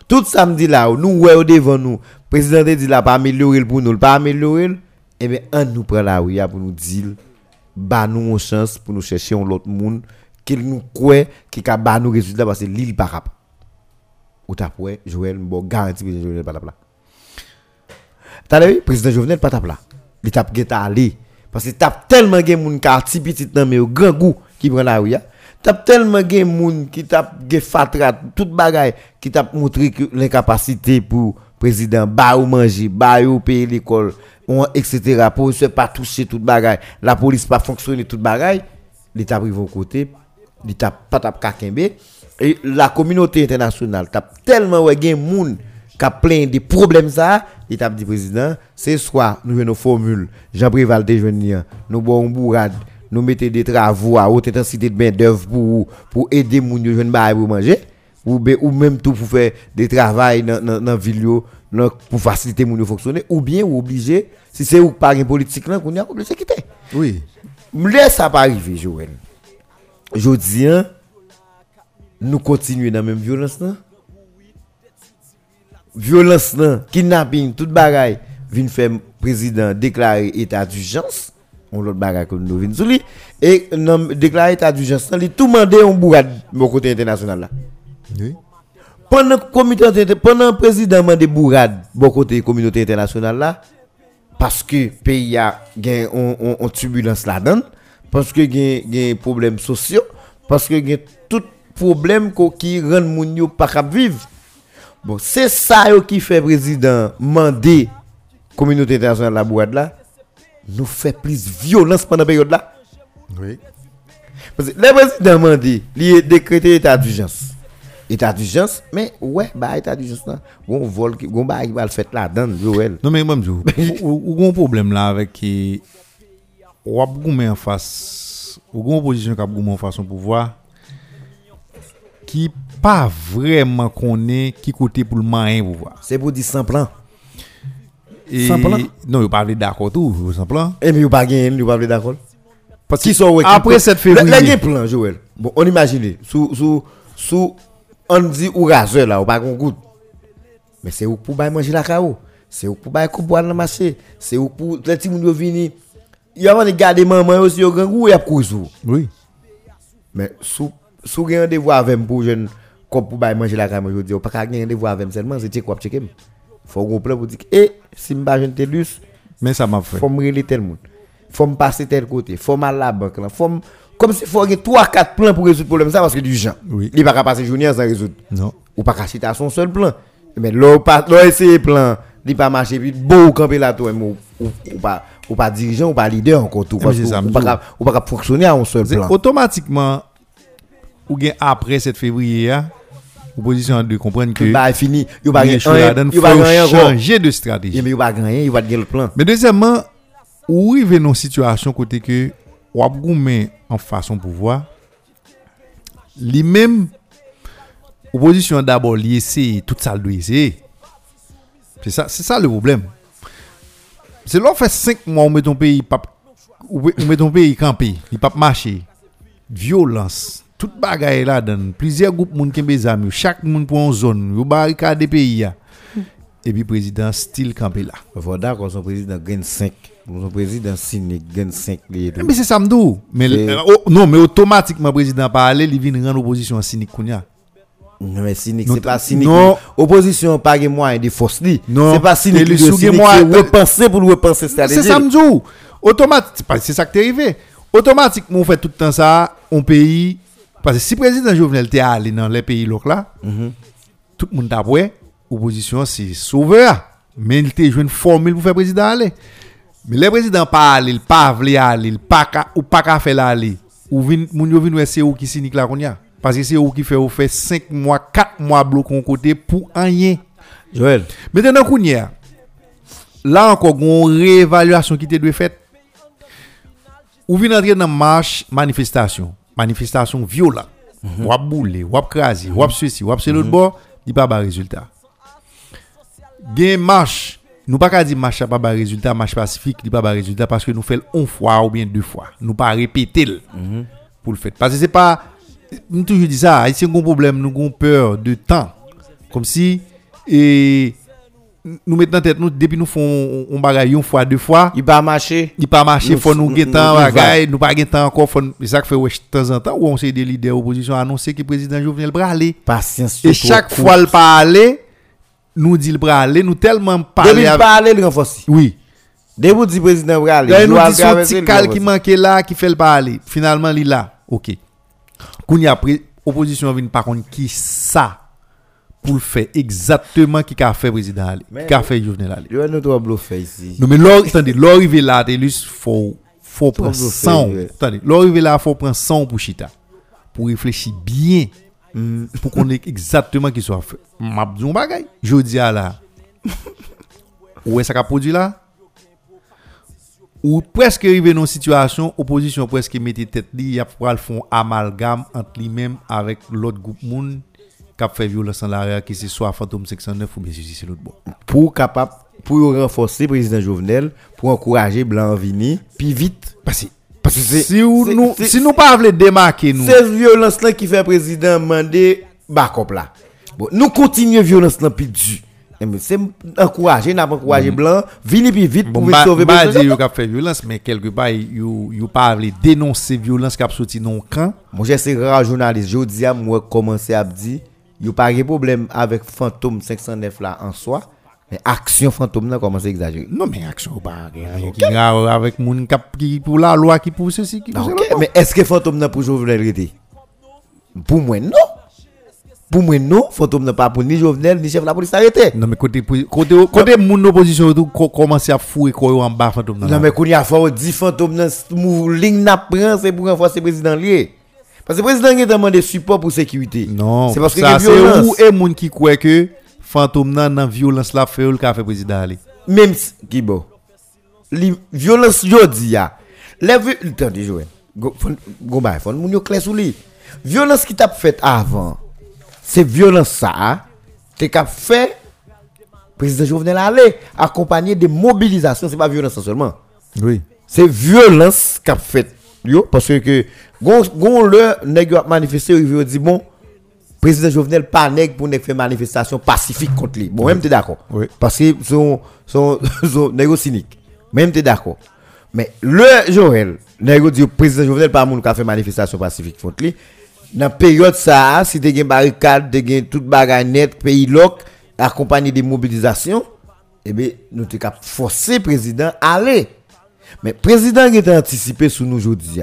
tout samedi là, nous ouais devant nous, président dit là pas améliorer pour nous, pas améliorer, eh bien on nous prend la rue pour nous dire bah nous une chance pour nous chercher un autre monde qui nous croit qui ka ba nous résultat parce que l'île pas capable. Ou ta ouais, Joël bon garanti président Jovenel pas là. T'as vu président Jovenel pas là. Il t'a geta aller parce que t'as tellement gen moun ka ti petit nan mais grand goût qui prend la rue. ya. T'as tellement gen moun qui t'a gen fatrat tout bagay qui t'a montré l'incapacité pour président ba ou manger, ba ou payer l'école, etc. pour se pas toucher tout bagay, la police pas fonctionner tout bagay, l'état pris vos côté, l'état pas t'a kakembe et la communauté internationale t'a tellement ouais gen moun qui a plein de problèmes ça, l'état dit président, c'est soit nous jouons nos formules, Jean Préval journée, nous bon nous mettons des travaux à haute intensité de main d'œuvre pour pour aider moun bail pour manger ou be- ou même tout pour faire des travail dans dans ville pour faciliter moun yo fonctionner ou bien ou obligé si c'est ou pas une politique là qu'on a obligé quitter. Oui. Laisse ça pas arriver Joël. Je dis hein, nous continuer dans la même violence là. Violence là, kidnapping, toute bagaille, vient faire président déclarer état d'urgence. On l'autre bagaille que nous sous lui et déclarer état d'urgence il tout mandé on bourrade mon côté international là. Oui. Pendant inter- pendant le président mande bourrade bon côté communauté internationale là parce que pays a gen on, on, turbulence là-dedans parce que gen gen problèmes sociaux parce que gen tout problème qui rend moun yo pas cap vivre bon c'est ça qui fait président mandé communauté internationale la bourrade là nous fait plus violence pendant période là Oui. parce que le président m'a dit, il a décrété état d'urgence. État d'urgence, mais ouais, bah état d'urgence là, on vol, on bah va le faire là-dedans, Joël. Non, mais [laughs] ou, un problème là avec qui. Ou a goumé en face. Ou une opposition qui a goumé en face son pouvoir. Qui pas vraiment connaît qui côté pour le moyen pouvoir. C'est pour dire sans plan. Et, Sans plan? Non, il parle d'accord tout, sans plan. Et mais vous pas gagné, d'accord. Parce Qui sont après 7 février? Le, le gen plan, Joël. Bon, on imagine, sous, sous, sous, on dit ou raseur là, ou pas qu'on goûte. Mais c'est où pour manger la cao. C'est où pour bailler coupe boire dans marché? C'est où pour, les petits moun yo vini? Il y a de garder maman aussi au grand goût, y a vous. Oui. Mais sous sous gen rendez-vous avec pour jeune comme pour manger la je dis pas qu'à gen rendez-vous avec seulement c'est check quoi checker faut qu'on plan pour dire eh si m'pa jeune telus Mais ça m'a fait. faut me relayer tel monde faut me passer tel côté faut m'aller à la banque là faut me- comme si faut gen 3 4 plans pour résoudre le problème ça parce que du gens Oui. il pas qu'à passer journée sans résoudre Non. ou pas qu'à chiter à son seul plan mais là pas là essayer plan il pas marcher puis beau camper là toi ou, ou, ou pas ou pas dirigeant ou pas leader encore tout Eh, parce ou pas ou pas fonctionner à un seul plan automatiquement ou bien après 7 février hein, Opposition de comprendre que Bah fini, pas il y a rien, pas encore. changer de stratégie. Et mais yo pas rien, yo pas de le plan. Mais deuxièmement, ou arrive dans une situation côté que ou ap goumen en façon pouvoir, li même opposition d'abord li essayer tout ça le doit essayer. C'est ça, c'est ça le problème. C'est là fait 5 mois où met ton pays pas ou met ton pays campé, il pas marcher. Violence, toute bagaille là dans plusieurs groupes moun des amis, chaque moun pour une zone, yo barricade pays ya. Et puis président style campé là. Faut d'accord son président gagne 5. Son président cynique gagne 5 les Mais c'est ça m'dou. Mais C'est- le- oh, non, mais automatiquement président parler, il vient rendre opposition cynique kounya. Non mais cynique, c'est pas cynique. non. Opposition pas gagne moyen de force li. Non. C'est pas cynique, Et le le sous- cynique, moi- c'est repenser pour le repenser C'est stratégie. ça m'dou. Automatique, parce que c'est ça qui est arrivé. Automatiquement on fait tout le temps ça, on pays parce que si président Jovenel était allé dans les pays locaux là, Mhm. tout le monde ouais, opposition c'est sauveur. Mais il était joué une formule pour faire président aller. Mais le président pas aller, il pas aller, il pas ou pas ka faire aller. Ou vin moun yo vin c'est ou qui cynique là qu'on y a. Parce que c'est ou qui fait ou fait 5 mois, 4 mois bloqué en côté pour rien. Joël, Maintenant qu'on y a, là encore une réévaluation qui te doit faite. Ou vin entrer dans marche manifestation, manifestation violente. Ou ap boule, ou ap krasi, ou ap ceci, ou ap se l'autre bord, il pas ba résultat. Gen marche, nous pas qu'à dire marche pas ba résultat, marche pacifique, il pas ba résultat parce que nous fait une fois ou bien deux fois. Nous pas répéter le pour le faire. Parce que c'est pas nous toujours dit ça, ici un problème, nous avons peur de temps. Comme si et nous mettons en tête nous depuis nous font on bagaille une fois deux fois, il pas marché. il pas marché, faut nous nous bagaille, nous pas get temps encore, faut c'est ça fait de temps en temps où on sait des leaders opposition annoncer que le président Jovenel bra aller. Patience. Et chaque fois le pas aller, nous dit le bra aller, nous tellement parler Depuis avec- parler le renforcer. Oui. Dès vous dit président Bral, Là, il nous dit son petit cal qui manquait là, qui fait le pas aller. Finalement, il est là. OK. Qu'on y a pris, opposition vient par contre qui ça pour le faire exactement qui a fait président. Mais- Qui a fait Jovenel aller. Yo nous doit bluffer ici. Non mais l'or, attendez, l'arrivée là, t'es lui, faut, faut prendre Trop 100. bluffé, ouais. Attendez, l'arrivée là, faut prendre 100 pour chita. Pour réfléchir bien. Mm. Pour qu'on ait exactement qui soit fait. M'a dit un bagay. Je dis à là. Où est-ce qu'a produit là? Ou presque arrivé dans une situation, opposition presque mette tête li, y a pour le fond amalgame entre lui-même avec l'autre groupe moun qui a fait violence en l'arrière, qui c'est soit Fantôme 609 ou bien c'est l'autre bon. Pour capable pour renforcer président Jovenel, pour encourager Blanc Vini, puis vite. Parce que Parce que si nous si nous pas voulons démarquer nous C'est violence là qui fait président demander backup là. Bon, nous continuons violence là puis du. Eh, C'est encourager, n'a pas encouragé Blanc, vini puis vite pour sauver président. dire yo a fait violence mais quelque part yo pas dénoncer violence qui a sorti dans le camp Moi, j'ai ces rares journalistes, je dis à moi, commencer à dire, il a pas de problème avec Fantôme 509 là en soi, mais action Fantôme là commence à exagérer. non mais action pas qui grave avec moun cap qui pour la loi qui pour ceci qui pour Ok, cela. Mais est-ce que Fantôme n'a pour Jovenel? Pour moi, non. Pour moi, non. Fantôme n'a pas pour ni Jovenel, ni chef de la police arrêté. non mais côté côté côté moun opposition tout co- commencer à fouiller quoi en bas fantôme Non, mais il y a fort, dit Fantôme n'a mou ligne n'a prend, c'est pour renforcer président lié. Parce que président a demandé support pour sécurité. non c'est parce que a c'est où et moun qui croit que fantôme nan nan violence la fait le fait président aller Même si, qui bon? Violence jodi ya. Les attendez Joël. Go go bay, fon moun yo clair sou li. Violence qui t'a fait avant. C'est violence ça. hein, T'es qu'a fait président Jovenel aller accompagné de mobilisations, c'est pas violence seulement. oui C'est violence qu'a fait yo parce que gon gon le nèg manifesté yo dit bon président Jovenel pas nèg pour faire manifestation pacifique contre lui. Bon, même t'es d'accord. Oui. Parce que son son [laughs] son nèg cynique. Même t'es d'accord. Mais le Joël, nèg dit président Jovenel pas moun qui a fait manifestation pacifique contre lui. Dans période ça, si t'es gen barricade, t'es gen toute bagaille net, pays loc, accompagné de mobilisations, eh bien, nous t'es cap forcer président à aller. Mais président qui était anticipé sur nous aujourd'hui.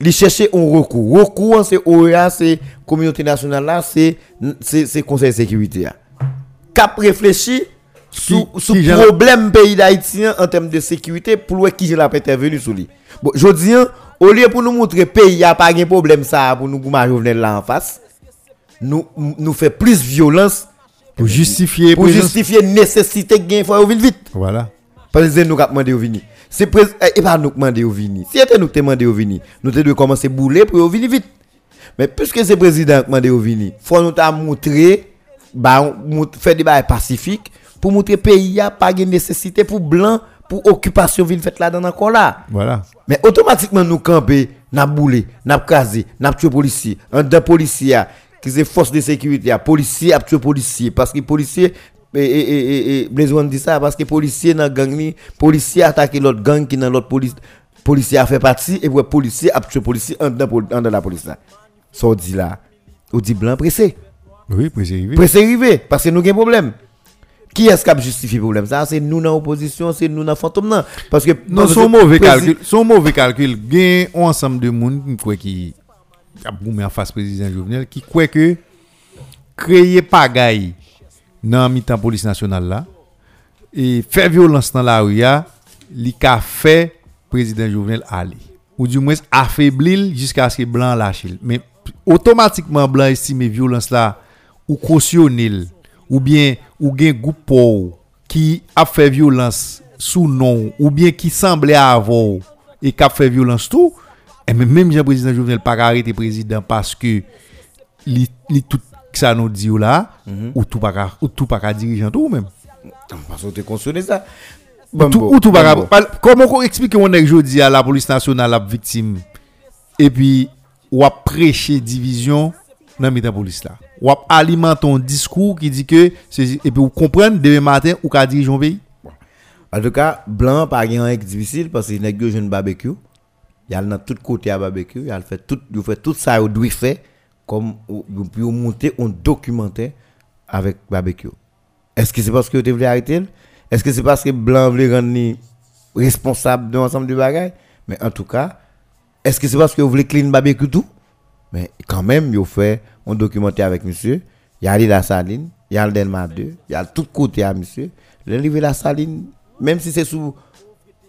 Il cherchait un recours. Recours, c'est OEA, c'est communauté nationale là, c'est conseil de sécurité. Cap réfléchi qui j'en- problème pays d'Haïtien en termes de sécurité pour qui j'ai la intervenu sur lui. Bon, je dis, au lieu pour nous montrer pays a pas de problème ça pour nous Jovenel là en face. nous nous fait plus violence Pour justifier. pour justifier nécessité gain faut venir vite. Voilà. Parce que nous avons demandé au vini. C'est prés- eh, et pas nous qui demandé au vini. Si c'était nous qui demandé au vini, nous devons commencer à bouler pour au vini vite. Mais puisque c'est le président qui demandé au vini, faut nous t'a montrer bah faire des bails pacifiques pour montrer pays a pas de nécessité pour blanc pour occupation ville faite là dans encore là. Voilà. Mais automatiquement nous camper, n'a boulé, n'a crasé, n'a tué policier, un deux policiers qui c'est force de sécurité, policier a tué policier parce que policier et et et et Blaise Wan dit ça parce que policier dans gang ni, policier attaqué l'autre gang qui dans l'autre police policier a fait partie et puis policier a tué policier en dans la police là. Ça on dit là, on dit blanc pressé. Oui, pour arriver. Pressé arrivé parce que nous avons un problème. Qui est-ce qui a justifié le problème? Ça c'est nous dans l'opposition, c'est nous dans fantôme non? Parce que Non, son mauvais calcul, son mauvais calcul, un ensemble de monde qui a boumé en face président Jovenel qui croit que créer pagaille dans mi-temps police nationale là et faire violence dans la rue li ka fait président Jovenel aller. Ou du moins affaiblir jusqu'à ce que blanc lâche mais automatiquement blanc estime violence là ou cautionner ou bien ou gen groupe qui a fait violence sous nom ou bien qui semblait avoir et qui a fait violence tout et même même Jean président Jovenel pas arrêter président parce que li, li tout ça nous dit là ou tout pas ou tout pas dirigeant tout même. Parce que tu ça. ou tout, ou tout pas comment on explique on est aujourd'hui à la police nationale la victime et puis ou a prêcher division dans la police là? Ou a alimenter un discours qui dit que et puis vous comprenez demain matin ou ka diriger un pays. En tout cas, blanc pas rien difficile parce nèg yo jeune barbecue. Il y a dans tout côté à barbecue, il fait tout il fait tout ça ou doit faire comme puis ou monter un documentaire avec barbecue. Est-ce que c'est parce que tu voulais arrêter Est-ce que c'est parce que blanc voulait rendre responsable de l'ensemble du bagage? Mais en tout cas, est-ce que c'est parce que vous voulez clean barbecue tout? Mais quand même, il fait un documentaire avec monsieur. Il y a la saline, il y a le Delma 2, il y a tout côté à monsieur. Le livre la saline, même si c'est sous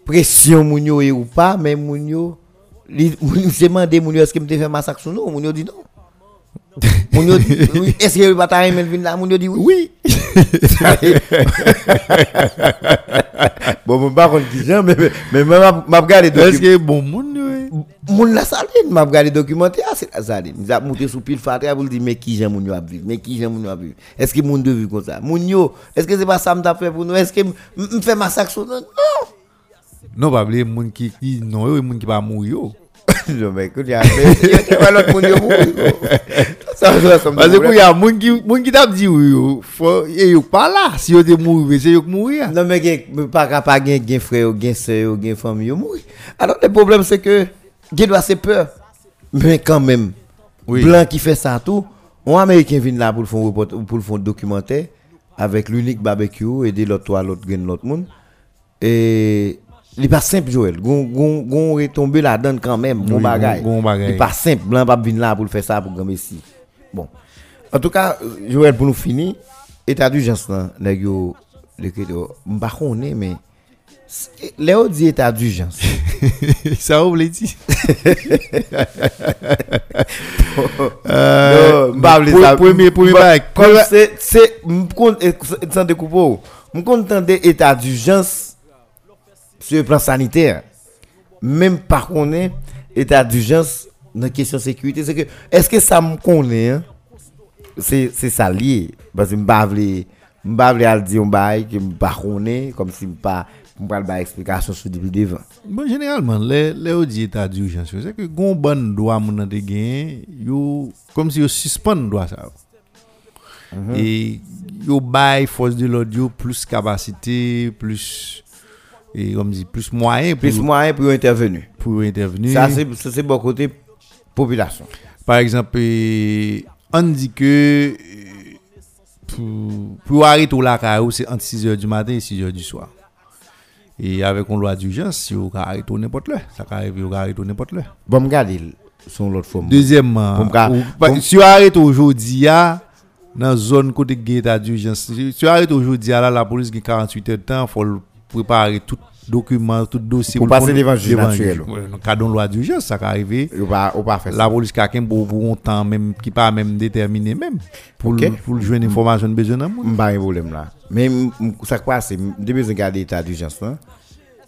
pression mounio ou pas, mais mounio, c'est [laughs] demandé mounio est-ce que me fait massacre sur nous? Mounio dit non. Moun yo di, eske yon bata remel vin la, moun yo di oui. Bon, moun pa kon ki jan, men mwen ap gade dokumentè. Eske bon moun yo e? Moun la saline, mwen ap gade dokumentè a ah, se la saline. Mwen ap mouti sou pil fatre, moun di, men ki jan moun yo ap viv, men ki jan moun yo ap viv. Eske moun devu kon sa? Moun yo, eske se pa sa mta fe pou nou, eske mwen fe masak sou nan? Non! Non, pa ble, moun ki, non yo, moun ki pa moun yo. [laughs] parce que il y a monde qui monde qui t'a dit oui yo yo pas là si yo te mourir c'est yo qui Non mais gen pas capable gen gen frère, gen sœur, gen famille yo mourir. Alors le problème c'est que gen doit c'est peur. Mais quand même Oui. blanc qui fait ça tout, un américain vient là pour le faire report- pour le documentaire avec l'unique barbecue et de l'autre l'autre l'autre monde et Li pa simple Joël, gon gon gon retombe la donne quand même, bon oui, bagay. Gon, gon bagay. Li pa simple, blan pa vin là pour le faire ça pour grand Messi. Bon. En tout cas, Joël pour nous finir, état d'urgence là, nèg yo l'écrit m'pa connais mais Léo dit état d'urgence. [laughs] ça ou l'ai dit. Euh, non, premier premier bac. C'est c'est m'contente eh, sans découper. M'contente état d'urgence sur le plan sanitaire. Même par contre état d'urgence dans question sécurité c'est que est-ce que ça me connaît hein? c'est c'est ça lié parce que vle m'pa vle al dire bail que m'pa connaît comme si m'pa m'pa ba explication sur depuis devant. Bon, généralement, les, les on dit état d'urgence, c'est que gon bon droit nan te gen, yo, comme si yo suspend droit ça. Et yo bay force de yo plus capacité, plus et comme dit plus moyen pour Plus moyen pour intervenir. pour intervenir. Ça c'est bon côté population. Par exemple, on dit que pour, pour arrêter la caillou, c'est entre 6h du matin et 6h du soir. Et avec une loi d'urgence, si vous arrêtez n'importe l'heure, ça peut arriver, vous arrêtez n'importe l'heure. Bon, regarder son l'autre forme. Deuxièmement, ca- ou- si vous arrêtez aujourd'hui, dans la zone côté de d'urgence, si vous arrêtez aujourd'hui, là, la police a 48 heures de temps, il faut préparer tout document, tout dossier. Pour passer devant le juge naturel. Cadre de loi d'urgence, ça ça. La police quelqu'un pour, pour un temps même, qui pas même déterminé même. Pour, Ok. le- pour le jouer une information de besoin. Pas un problème là. Mais ça qui passe, depuis que regarder l'état d'urgence là,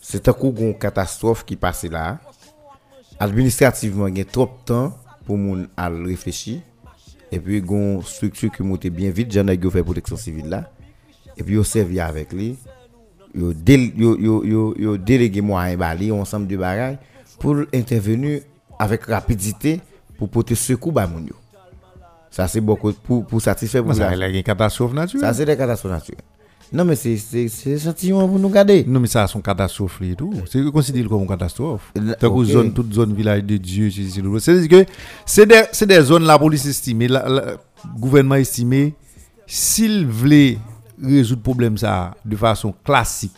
c'est un coup une catastrophe qui passe là. Administrativement, il y a trop de temps pour moun à réfléchir. Et puis, il y a une structure qui monte bien vite, j'en ai fait protection civile là. Et puis, il servi avec lui. Yo yo yo yo yo délégué moyen bali ensemble de bagages pour intervenir avec rapidité pour porter secours ba moun. Ça c'est beaucoup pour pour satisfaire Ça, population. il y a une catastrophe Ça, naturelle. c'est des catastrophes naturelles. Non, mais c'est c'est c'est échantillon pour nous garder. Non, mais ça, c'est une catastrophe et tout. C'est considéré comme une catastrophe. Euh, Tant que ok. zone, toute zone village de Dieu, c'est que c'est des, c'est des zones, la police estimée, la, la- gouvernement estimé, s'il voulait résoudre le problème ça de façon classique,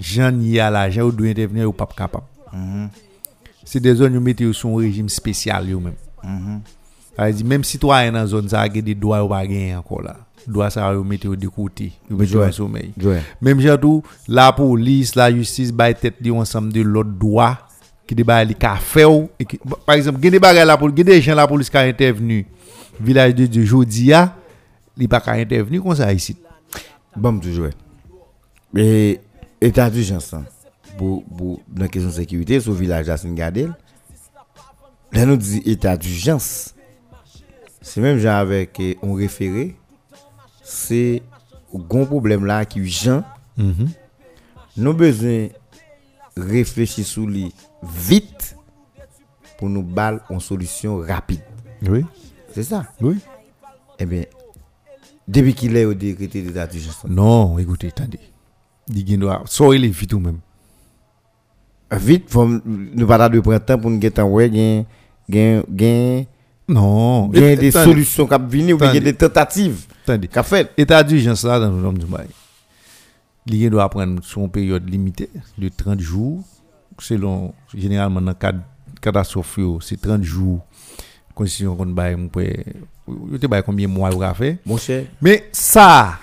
j'en y a l'argent, ou doit intervenir, ou pas capable. Mhm. C'est des zones où mettez son régime spécial, veut dire, même citoyen dans zone, ça a des droits ou pas gagner encore là. Ça, vous mettez de côté, vous mettez Ouais. au sommeil. Joël. Même jantou, la police, la justice, bay tête ensemble de l'autre droit qui débat et par exemple, bagay la police, des gens la police qui a intervenu village de Dieu jodia, li pas intervenu comme ça ici. Bon, tu joues. Et état d'urgence hein, pour pour la question de sécurité sur le village là c'est Gadel. Là nous dit état d'urgence. C'est même genre avec eh, on référé c'est un gros problème là qui urgent. Nous besoin réfléchir sur lui vite pour nous baller une solution rapide. Oui. C'est ça. Oui. Eh bien, depuis qu'il est au décrété d'état d'urgence, Non, écoutez, attendez. Di gen doit sortir les vite ou même. vite, faut nous pas de printemps pour nous get en gain, gain, gain, Non, gain Et- des attendez, solutions qui venir ou bien Attendez. des tentatives Attendez. qu'a fait. État d'urgence là dans le nom du bail. Gen doit prendre son période limitée de 30 jours selon généralement dans cadre catastrophe c'est 30 jours. Constitution qu'on bail yo te bail combien mois ou fait. Mon cher, Mais ça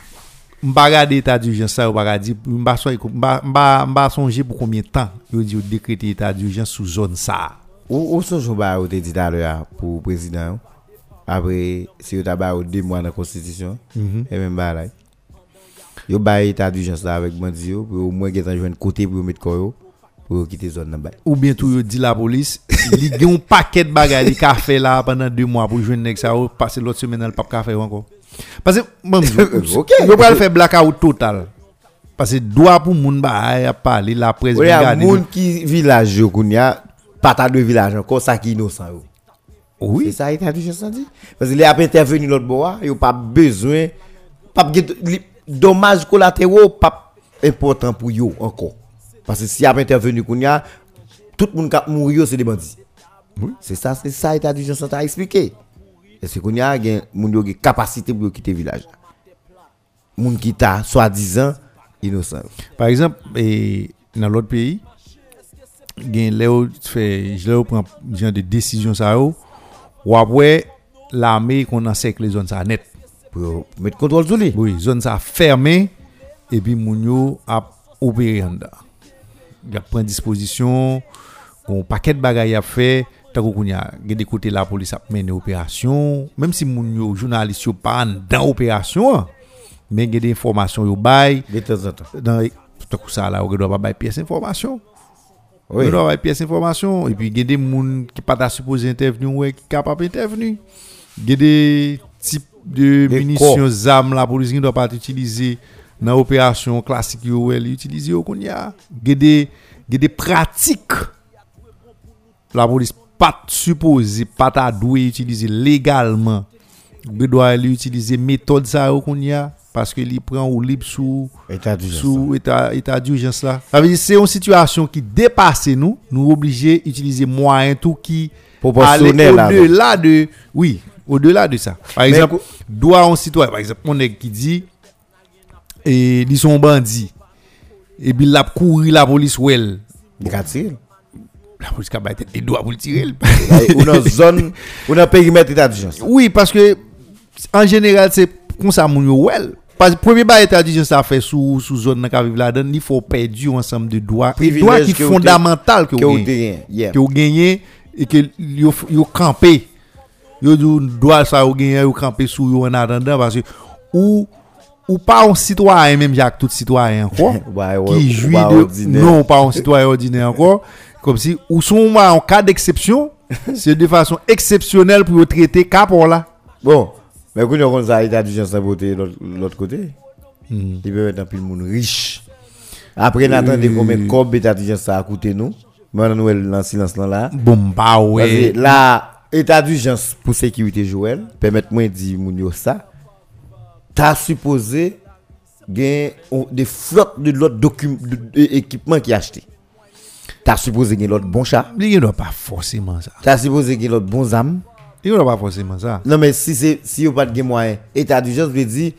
m'pa regarder état d'urgence ça ou pas dire m'pa so- m'pa m'pa m'pa songer pour combien de temps yo dit yo décréter état d'urgence sous zone ça. où où sont je ba ou te dit à l'heure pour président après si vous ba ou deux mois dans la constitution et même ba là. Yo ba état d'urgence là avec bandi yo pour au moins get en joindre côté pour mettre quoi yo pour quitter zone ou bien tout yo dit la police [laughs] li gen un paquet de bagages ka fait là pendant deux mois pour joindre nèg ça passer l'autre semaine elle pas ka faire encore parce que bon [laughs] Ok. yo pas le faire blackout total parce que droit pour moun ba a parler la presse Oui, il y a regarder. moun qui village yo kounya pas de village encore ça qui innocent yo. C'est oui ça état d'urgence ça dit parce qu'il a pas intervenu l'autre bois, il pas besoin pas dommages collatéraux pas important pour yo encore. Parce que s'il a intervenu kounya tout le monde qui mourir c'est des bandits. Oui. C'est ça c'est ça état d'urgence t'a expliqué. Kounya gen moun yo gen capacité pour quitter village? Moun qui t'a soi-disant innocent. par exemple et dans l'autre pays gen lè ou fait je lè ou prend genre de décision ça yo ou après l'armée qu'on encercle les zones ça net Pour yo mettre contrôle sur lui. Oui, zone ça fermée et puis moun yo a opéré en dedans. ap pren disposisyon, kon paket bagay ap fe, tako koun ya gen de kote la polis ap mene operasyon, menm si moun yo jounalist yo pa an dan operasyon, men gen de informasyon yo bay, de tan zan tan. Dan, tako sa la, yo gen do ap bay piyes informasyon. Oui. Gen do ap bay piyes informasyon, epi gen de moun ki pata suppose intervenu, ou e ki kapap intervenu. Gen de tip de, de munisyon zam la polis gen do ap ati utilize, dans l'opération classique elle utilise qu'on y a. Il y a des pratiques la police pas supposé pas ta doué utiliser légalement. Il doit utiliser méthode ça qu'on y a parce que il prend ou libre sous État d'urgence. là. Ça veut dire c'est une situation qui dépasse nous, nous obligés d'utiliser moyens tout qui Proportionnel, au-delà de oui, au-delà de ça. Par exemple, doit un citoyen par exemple, on est qui dit et ils sont bandits et puis la courir la police la police a battu des doigts pour le tirer. ou dans zone ou dans périmètre état d'urgence. Oui, parce que en général, c'est comme ça. Parce que premier bail état d'urgence ça fait sous sous zone dans vivre là-dedans, il faut perdre ensemble de droits, des droits qui que vous fondamental que Que vous vous gagnez. que vous gagnez et que campé. Yo dit droit ça vous gagnez campé sous en attendant parce que ou ou pas un citoyen même Jacques tout citoyen encore [laughs] qui ou jouit de non pas un citoyen ordinaire encore comme si ou sont en cas d'exception [laughs] c'est de façon exceptionnelle pour traiter cas pour là Bon, mais quand on a l'état d'urgence à voter l'autre l'autre côté, Hmm. il peut mettre un pile monde riche. Après, on attend combien de d'urgence ça a coûté nous. Maintenant, nous, dans le silence là. bon bah ouais là, état d'urgence pour sécurité Joël, permettez-moi de dire moun ça. T'as supposé gagner des flottes de l'autre équipement qui acheté. T'as supposé gagner l'autre bon chat. il doit pas forcément ça T'as supposé gagner l'autre bon âme. il doit pas forcément ça Non mais si c'est si pas de moyen, état d'urgence veut dire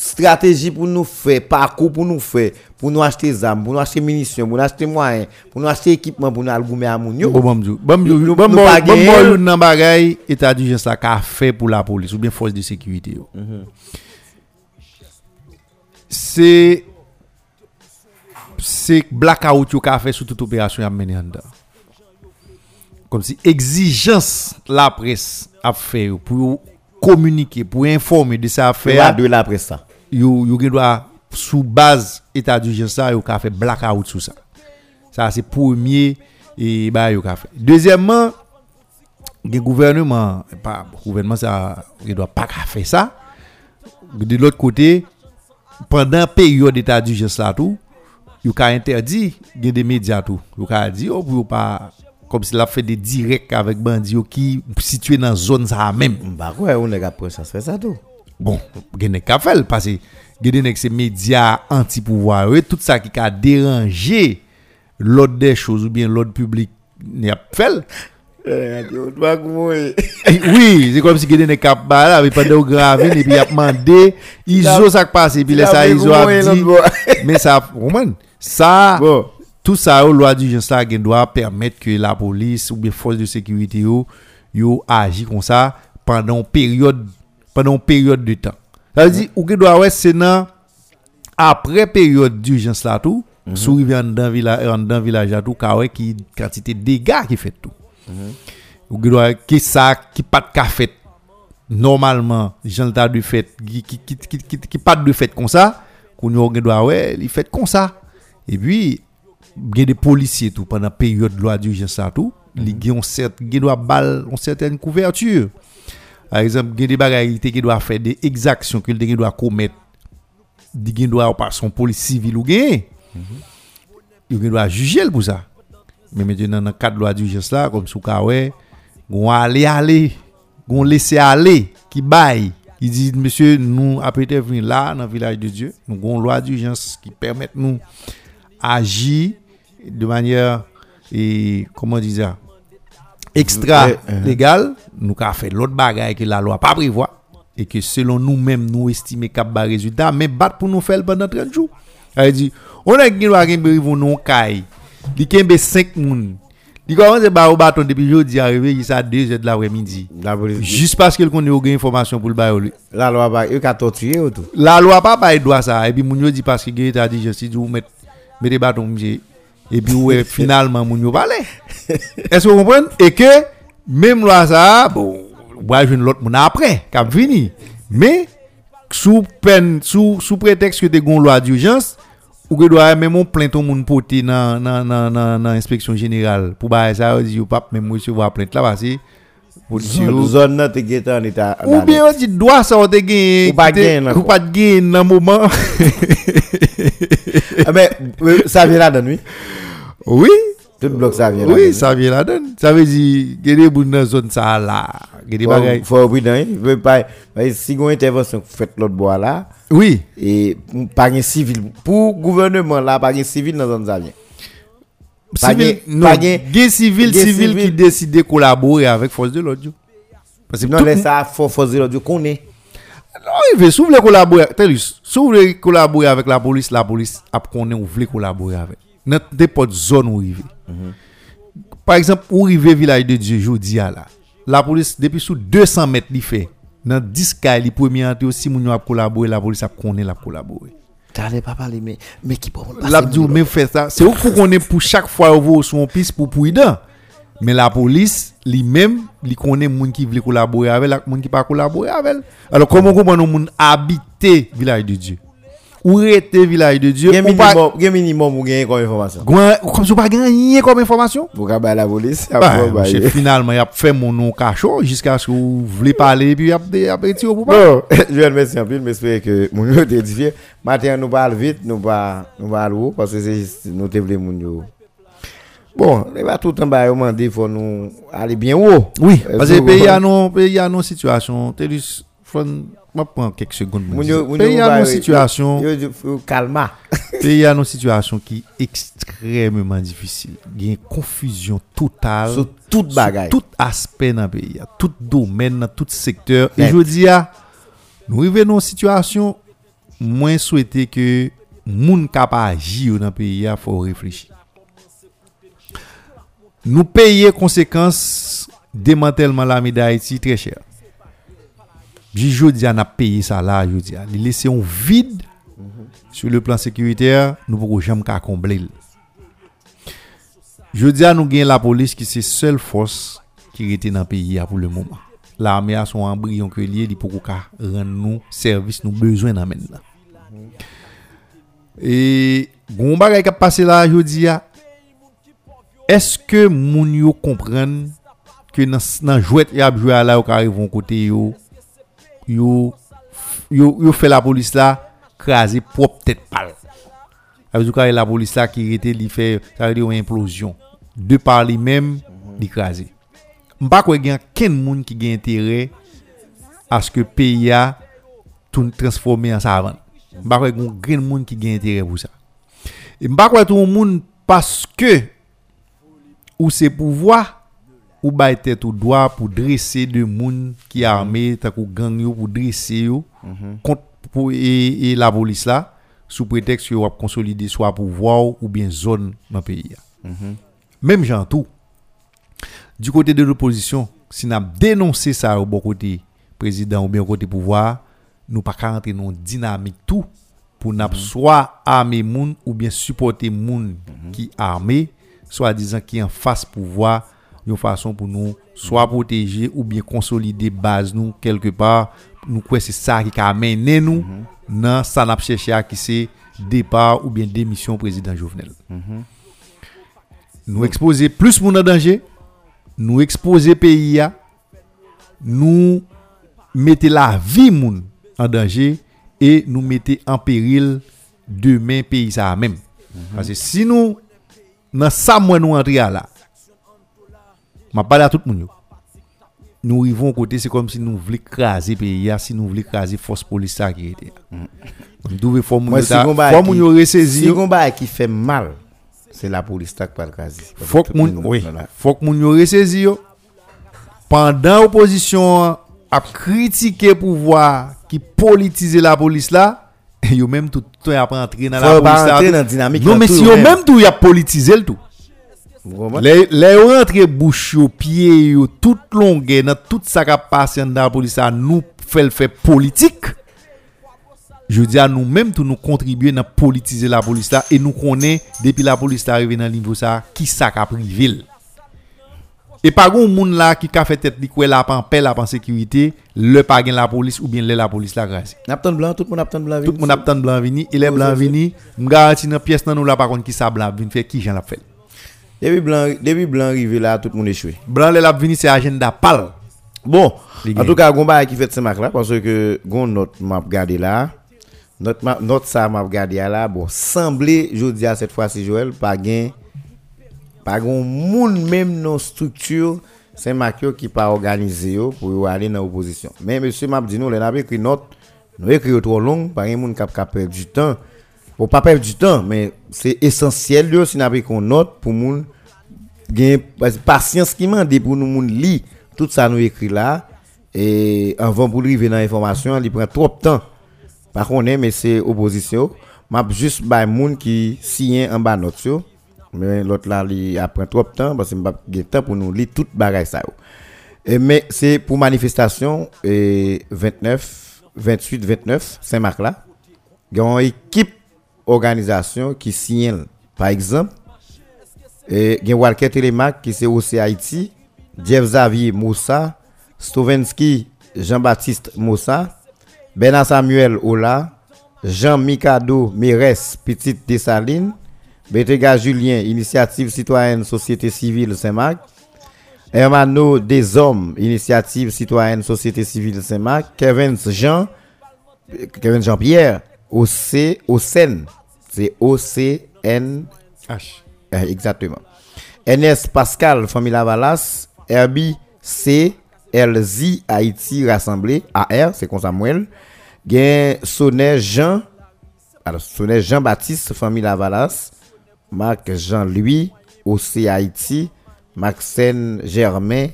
stratégie pour nous faire, parcours pour nous faire, pour nous acheter des armes, pour nous acheter munitions, pour nous acheter moyens, pour nous acheter équipement pour nous aller goumer à moun yo. Bon, bon, bon, bon, bon, bon, bon, bagay, état d'urgence fait pour la police ou bien force de sécurité. yo. C'est c'est blackout ka fait sur toute opération en dedans. Comme si exigence la presse a fait pour communiquer, pour informer de Faire affaire de la ça. Yo yo doit sous base état d'urgence ça yo ka fait blackout sur ça ça c'est premier et bah yo ka fait deuxièmement le gouvernement pas gouvernement ça il doit pas faire ça de l'autre côté pendant période d'état d'urgence là tout yo ka interdit des médias tout. Yo ka dit oh pour pas comme si la fait des directs avec bandi yo qui situé dans zone ça même Bah ouais, on est après ça fait ça tout. Bon, gen nek ka fel, parce que gen nek se médias anti-pouvoir, eux, tout ça qui a dérangé l'ordre des choses ou bien l'ordre public n'y a fel. oui, oui, c'est comme si nek ka bala, avec pas de grave, et puis y a demandé, iso ça qui passe, et puis là ça iso a dit, mais ça, ça, tout ça, la loi là, gen doit permettre que la police ou bien force de sécurité yo, yo agi comme ça pendant une période pendant une période de temps. Ça veut dire ou gen doit ouais c'est dans après période d'urgence là tout, sous rivière en dans village en dans village là tout, ouais qui quantité de dégâts qui fait tout. Ou gen doit qui ça qui pas de fait normalement, gens le tas de fait qui qui qui qui, qui, pas de fait comme ça, qu'on gen doit ouais, il fait comme ça. Et puis il y a des policiers tout pendant période de loi d'urgence ça tout, ils ont certes ils doivent bal ont certaine couverture. Par exemple, il y a des bagages qui doivent faire des exactions que ils doivent commettre. Ils doivent par son police civil ou gagner. Ils doivent juger pour ça. Mais maintenant dans le cadre de loi d'urgence là comme sous ouais, on aller aller, on laisser aller qui baille il dit, monsieur, nous, après être venus là, dans le village de Dieu, nous avons une loi d'urgence qui permet nous agir de manière, et, comment dire ça, extra Ouais, uh-huh. légale. Nous avons fait l'autre bagaille que la loi pas prévoit. Et que selon nous-mêmes, nous estimons qu'il y a résultat, mais battre pour nous faire pendant 30 jours. Elle dit, on a une loi qui nous non caille. Il y a 5 personnes. Il commence à au bâton depuis jeudi arrivé, il à 2 h de l'après-midi. la. Juste parce qu'il connaît aucune information pour le bail. La loi ba, yo ka torturer ou tout. La loi pas bail droit ça et puis moun yo dit parce que gay t'a dit je suis vous mettre mettez bâton et puis [laughs] finalement moun yo parler. Est-ce que vous comprenez? Et que même loi ça bon ouais je l'autre moun après qui vini. Mais sous peine sous sous prétexte que t'es gon loi d'urgence ou que doit même on plainte ton moun porter dans dans dans dans inspection générale. Pour bail ça on dit yo pas même recevoir plainte là parce que Zone nan te gete en état. ou bien on dit doit ça on te gagné Ou pas là, ou pas gagné dans moment. Ah, mais euh, ça vient là dedans oui. oui Tout bloc ça vient là. oui ça vient là dedans ça veut dire que des bouts dans zone ça là que des bagages Faut hein. Veut pas si gon intervention fait l'autre bois là oui et pas un civil pour gouvernement là pas un civil dans zone ça vient. Pas civil non pas gagné- gay civil gay civil qui civil. décide de collaborer avec force de l'ordre parce que Non laisse ça faut dire l'autre connaît. non il veut voulez collaborer vous voulez collaborer avec la police la police a connaît ou voulez collaborer avec dans n'importe zone où il par exemple où rive village de Dieu jodi a là la police depuis sous 200 mètres il fait Dans 10 cas, les premiers entrés aussi, moun yo a collaboré, la police a connaît la collaboré. T'allais pas parler, mais, mais qui peut L'abdou, mais fait ça. C'est où pour qu'on est pour chaque fois vous sur une piste pour prudent. Mais la police, lui-même, lui connaît moun qui veut collaborer avec, la moun qui pas collaborer avec. Alors, comment on comprend moun habiter village de Dieu? Ou rete village de Dieu? Gen ou pas- minimum, ou gen comme information. Comme si vous pas gagné comme information? Pour qu'à la police, Bah, finalement, il a fait mon nom cachot jusqu'à ce que vous voulez parler, puis il a il a retiré pour pas. Bon, je vais remercier un peu, mais j'espère que mon yo te édifié. Matin, nous parlons vite, nous haut parce que c'est juste nous te voulons mon yo. Bon, il va tout en bas, il m'a dit il faut nous aller bien haut. Oui, parce que le pays a non, pays a non situation. T'es Mwen pren kek segoun mwen dize. Peyi anon situasyon... Yo kalma. [laughs] Peyi anon situasyon ki ekstrememan difisil. Gen konfuzyon total. Sou tout bagay. Sou tout aspe nan peyi. Tout domen nan tout sektor. E jodi ya, nou rive nan situasyon, mwen souwete ke moun kapa aji yo nan peyi ya fò reflechi. Nou peye konsekans demantelman la mi da iti tre chèr. Jodi an ap peye sa la jodi an. Li lese yon vide mm -hmm. sur le plan sekuriter, nou pou ko jem ka komble. Jodi an nou gen la polis ki se sel fos ki rete nan peyi ya pou le mouman. La ame a son ambriyon ke liye li pou ko ka ren nou servis nou bezwen nan men nan. Mm -hmm. E goun bagay kap pase la jodi ya, eske moun yo kompren ke nan, nan jwet yap jwe ala yo ka arrivon kote yo yo yo fait la police là craser propre tête pâle. Avec du la police là qui était li ça veut dire une implosion de par lui même l'écraser. M'pa quoi gen ken moun qui gen intérêt à ce que pays a tout transformer en savane. M'pa quoi gen moun qui gen intérêt pour ça. Et m'pa quoi tout moun parce que ou c'est pouvoir ou bay tête ou droit pour dresser de moun qui armé ta ko gang yo pour dresser yo contre pour et, la police là sous prétexte que va consolider soit pouvoir ou bien zone dans pays. Même gens tout du côté de l'opposition, si nous dénoncé ça au bon côté président ou bien côté pouvoir, nous pas rentrer dans dynamique tout pour nous soit armer moun ou bien supporter moun qui armé, soit disant qui en face pouvoir, une façon pour nous soit protéger ou bien consolider base nous quelque part. Nous quoi c'est ça qui a amené nous dans ça n'a cherché à qui c'est départ ou bien démission président Jovenel. Nous exposer plus moun en danger, nous exposer pays a, nous mettez la vie moun en danger et nous mettez en péril demain pays ça même. Parce que si nous dans ça moi nous entrer là, m'a parlé à tout le monde. Nous arrivons côté c'est comme si nous voulions craser pays a, si nous voulions craser force police qui était. Nous faut moun si gon faut qui- yo ressaisir. Ba qui fait mal, c'est la police qui pas le quasi. faut que moun oui, faut que moun yo ressaisi yo. Pendant opposition a critiqué pouvoir qui politiser la police là, yo même tout le temps pas entrer dans la police la Non mais si yo même. tout y a politisé le tout. Les rentre bouche yo, pied toute longueur dans tout ça qui a passé dans la police nous fait le fait politique. Je dis à nous même tout nous contribuer dans politiser la police là et nous connaît depuis la police là arrivé dans le niveau ça qui ça qu'a privé. Et pas gon moun là qui a fait tête li la en paix la en sécurité, le pas la police ou bien le la police là grâce. Napton blanc, tout le monde napton blanc. Tout le monde a tant blanc vini, il est blanc vini, m'garanti dans pièce nan nous là par contre qui ça blanc vini fait qui j'en l'a fait? Depuis blanc, depuis blanc arrivé là, tout le monde échoué. Blanc l'a vini c'est agenda pal. Bon, en tout cas, Gomba qui fait ce marque là, parce que gon notre m'a regardé là, notre map, notre ça m'a regardé là, bon, semblait, je dis à cette fois-ci, Joël, pas gain, pas gon moun même nos structures, c'est marque qui pas organisé pour aller dans l'opposition. Mais monsieur m'a dit nous, les n'a écrit note, nous écrit trop long, pas un moun cap cap perdre du temps. Pour pas perdre du temps, mais c'est essentiel yo si pas qu'on note pour moun que patience qui m'a dit pour nous moun li. Tout ça nous écrit là. Et avant pour arriver dans l'information il prend trop de temps. Par contre mais c'est opposition. M'a juste bay moun qui signe en bas note mais l'autre là il prend trop de temps parce que m'a gen temps pour nous lire toute bagaille ça. Et, mais c'est pour manifestation et 29, 28, 29, Saint-Marc là. Il y a une équipe organisation qui signe. Par exemple, et Walker Telemac qui c'est aussi Haïti, Jeff Xavier Moussa, Stovensky Jean-Baptiste Moussa, Bernard Samuel Ola, Jean Mikado Mires Petite Dessaline, Betega Julien Initiative Citoyenne Société Civile Saint-Marc, Hermano des Hommes Initiative Citoyenne Société Civile Saint-Marc, Kevin Jean, Kevin Jean-Pierre, OC, OCN, c'est O-C-N, H. eh, exactement. NS Pascal, famille Lavalas, Herbie C, LZ, Haïti rassemblé, AR, c'est comme Samuel. Sonnet Jean, alors Sonnet Jean-Baptiste, famille Lavalas, Marc Jean-Louis, OC Haïti, Maxen Germain,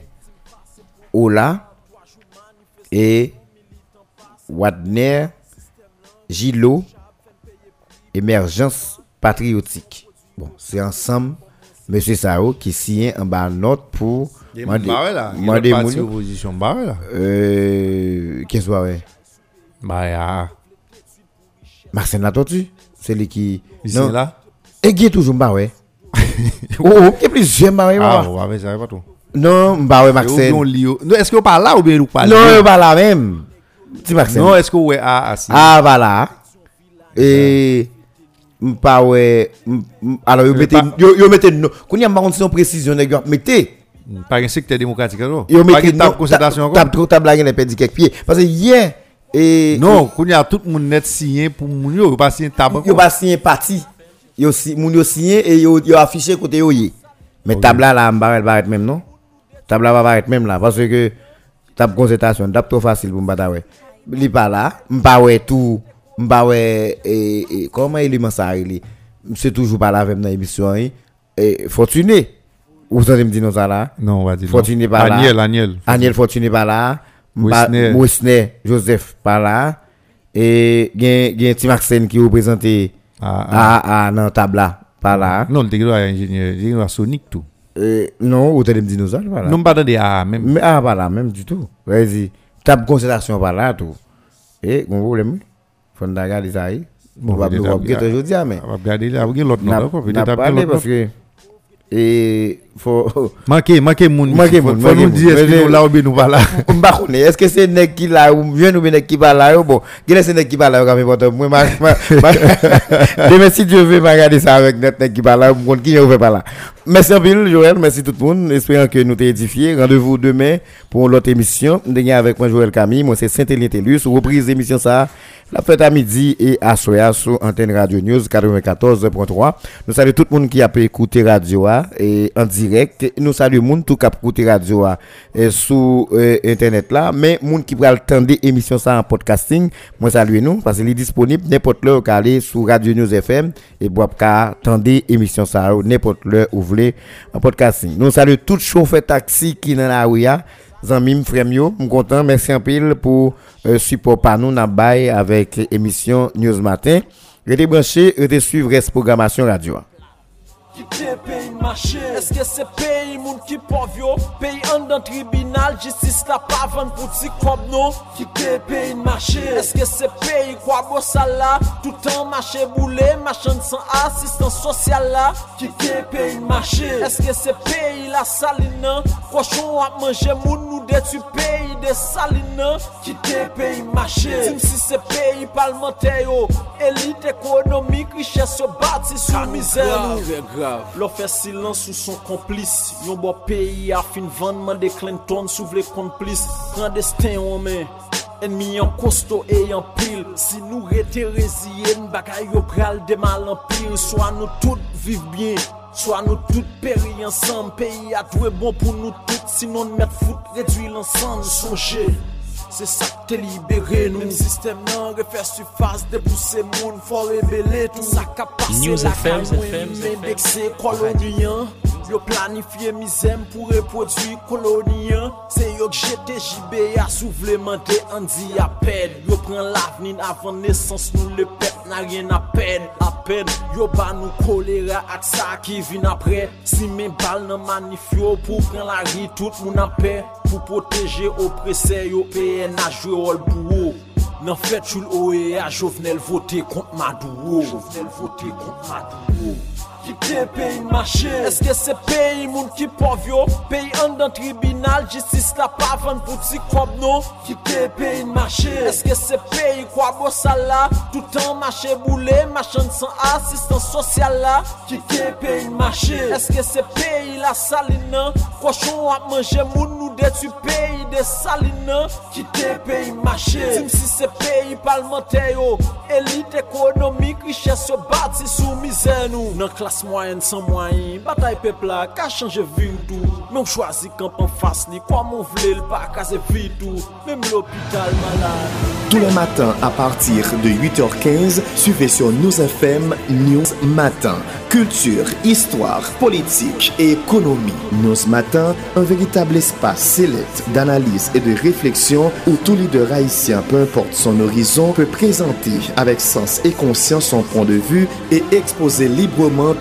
Ola, et Wadner, Gilo, Émergence patriotique. Bon, c'est ensemble, Monsieur Sao qui signe un bas note pour. Un des parti opposition barré là. Euh, qu'est-ce que ouais? Bah, ya. Marcel Latortu, c'est lui qui. Ici Non, là. et qui est toujours bah ouais. [laughs] oh, oh, qui est plus j'aime bah ouais. Ah, va faire ça, pas tout. Non, bah ouais, Marcel. est-ce que vous parlez là ou bien vous parlez Non, pas là même. Non, est-ce que êtes à assis Ah, voilà. Et. Pas ouais. Alors, yo mettez. Yo mettez. non. Qu'on y a marron son précision, nèg yo mettez. Par un secteur démocratique, alors Yo mettez. table concertation encore Table trop table là, il a perdu quelques pieds. Parce que hier. Et. Non, qu'on y a tout le monde net signé pour moun yo, pas signé table. Yo pas signé parti. Yo moun yo signé et yo yo affiché côté yo. Mais table là va être même non? Table là va être même là parce que table concertation table trop facile pour m'bata ouais. Li pas là, m'pa ouais tout, m'pa ouais et, et comment il est ça il c'est toujours pas là avec dans émission hein. Et fortuné. Vous entendez me dire non ça là? Non, on va dire. non. Fortuné pas là. Aniel, Aniel. Aniel Fortuné pas là. Mouisner Joseph pas là. Et gen gen ti Maxen qui représenté Ah, ah. ah ah nan table là pas là. Non, le ingénieur, a Sonic tout. Euh, non, ça pas là. Non, pas dans des A même. Mais ah pas là même du tout. Vas-y. Table consultation pas là tout. Et gon problème. Faut nous regarder ça on va regarder aujourd'hui mais On va regarder là, on va l'autre après parlé l'autre parce que et faut Manqué, manqué moun. Manqué Faut- moun, Faut nous dire [laughs] est-ce que là ou bien nous pas là. Mba konne, est-ce que c'est nèg qui là ou bien qui pas là bon nèg qui pas là quand même moi ma ma- ma- [laughs] demain si Dieu veut regarder ça avec net nèg qui pas là. Ou qui fait pas là? Merci en pile Joël. Merci tout le monde. Espérant que nous t'ai édifié rendez-vous demain pour l'autre émission. Nous avec moi Joël Camille. Moi c'est Saint-Élien Télus reprise émission ça la fête à midi et à soir sur antenne Radio News 94.3 nous saluons tout le monde qui a pu écouter radio et en direct nous saluons monde tout pu écouter radio et sur euh, internet là. Mais monde qui va attendre émission ça en podcasting moi saluer nous parce qu'il est disponible n'importe l'heure qu'à aller sur Radio News FM et pour attendre émission ça n'importe l'heure vous en podcasting. Nous saluons tout chauffeur taxi qui dans la rue Zanmim frère yo, m content, merci en pile pour euh, support par nous avec émission News Matin. Restez branchés, restez suivre reste programmation radio. Ki te peyi mache. Eske se peyi moun ki povyo Peyi an dan tribunal Jistis la pavan pou ti kob nou Ki te peyi mache. Eske se peyi kwa bosala Toutan mache boule Machan san asistan sosyal la. Ki te peyi mache. Eske se peyi la salina? Krochon ap manje moun nou detu peyi de salina? Ki te peyi mache. Tim si se peyi palmente yo Elite ekonomik Riches yo bati sou mizer. nou nous L'on fait silence sous son complice. Bon pays a fin vendre de Clinton sous les complices. Clandestin on met. Ennemi en costaud et en pile. Si nous rete résiliés, bagay yo pral de mal en pire. Soit nous toutes vivent bien. Soit nous toutes périr ensemble. Pays a doué bon pour nous toutes. Sinon nous mettre foot réduire l'ensemble. Se sak te libere nou. Mèm sistem nan refè sufas De pousse moun. Fò rebele tout. Sak a pase la kamwen Mèm dekse koloniyan Yo planifié misème pour reproduire colonien C'est yo que j'étais JB à souvlementé Andy appel Yo prend l'avenir avant naissance nous le pète n'a rien à peine, à peine. Yo ba nous choléra ak ça qui vient après. Si mes balles nan manifio pour prendre la rue, tout moun en paix. Pour protéger oppressé yo PN a joué rôle pour eux. Nan fèt chou l'OEA, Jovenel vote kont Maduro Jovenel vote kont Maduro ki te peyi mache. Eske se peyi moun ki pov yo? Peyi an dan tribunal Jistis la pavan pou ti kob nou Ki te peyi mache. Eske se peyi kwa bosal la Toutan mache boule Machan san asistan sosyal la. Ki te peyi mache. Eske se peyi la salina? Koshon ap manje moun nou detu peyi de salina? Ki te peyi mache. Tim si se peyi palmente yo Elite ekonomik riches yo bati sou mizen nou. Nan klas moyen sans moyen Bataille peuple là, qu'a changé vie ou tout Mais on choisit quand en face ni quoi mon vle le pas casser vie tout Même l'hôpital malade Tous les matins à partir de 8h15, suivez sur News FM News Matin. Culture, histoire, politique et économie. News Matin, un véritable espace sélect d'analyse et de réflexion où tout leader haïtien, peu importe son horizon, peut présenter avec sens et conscience son point de vue et exposer librement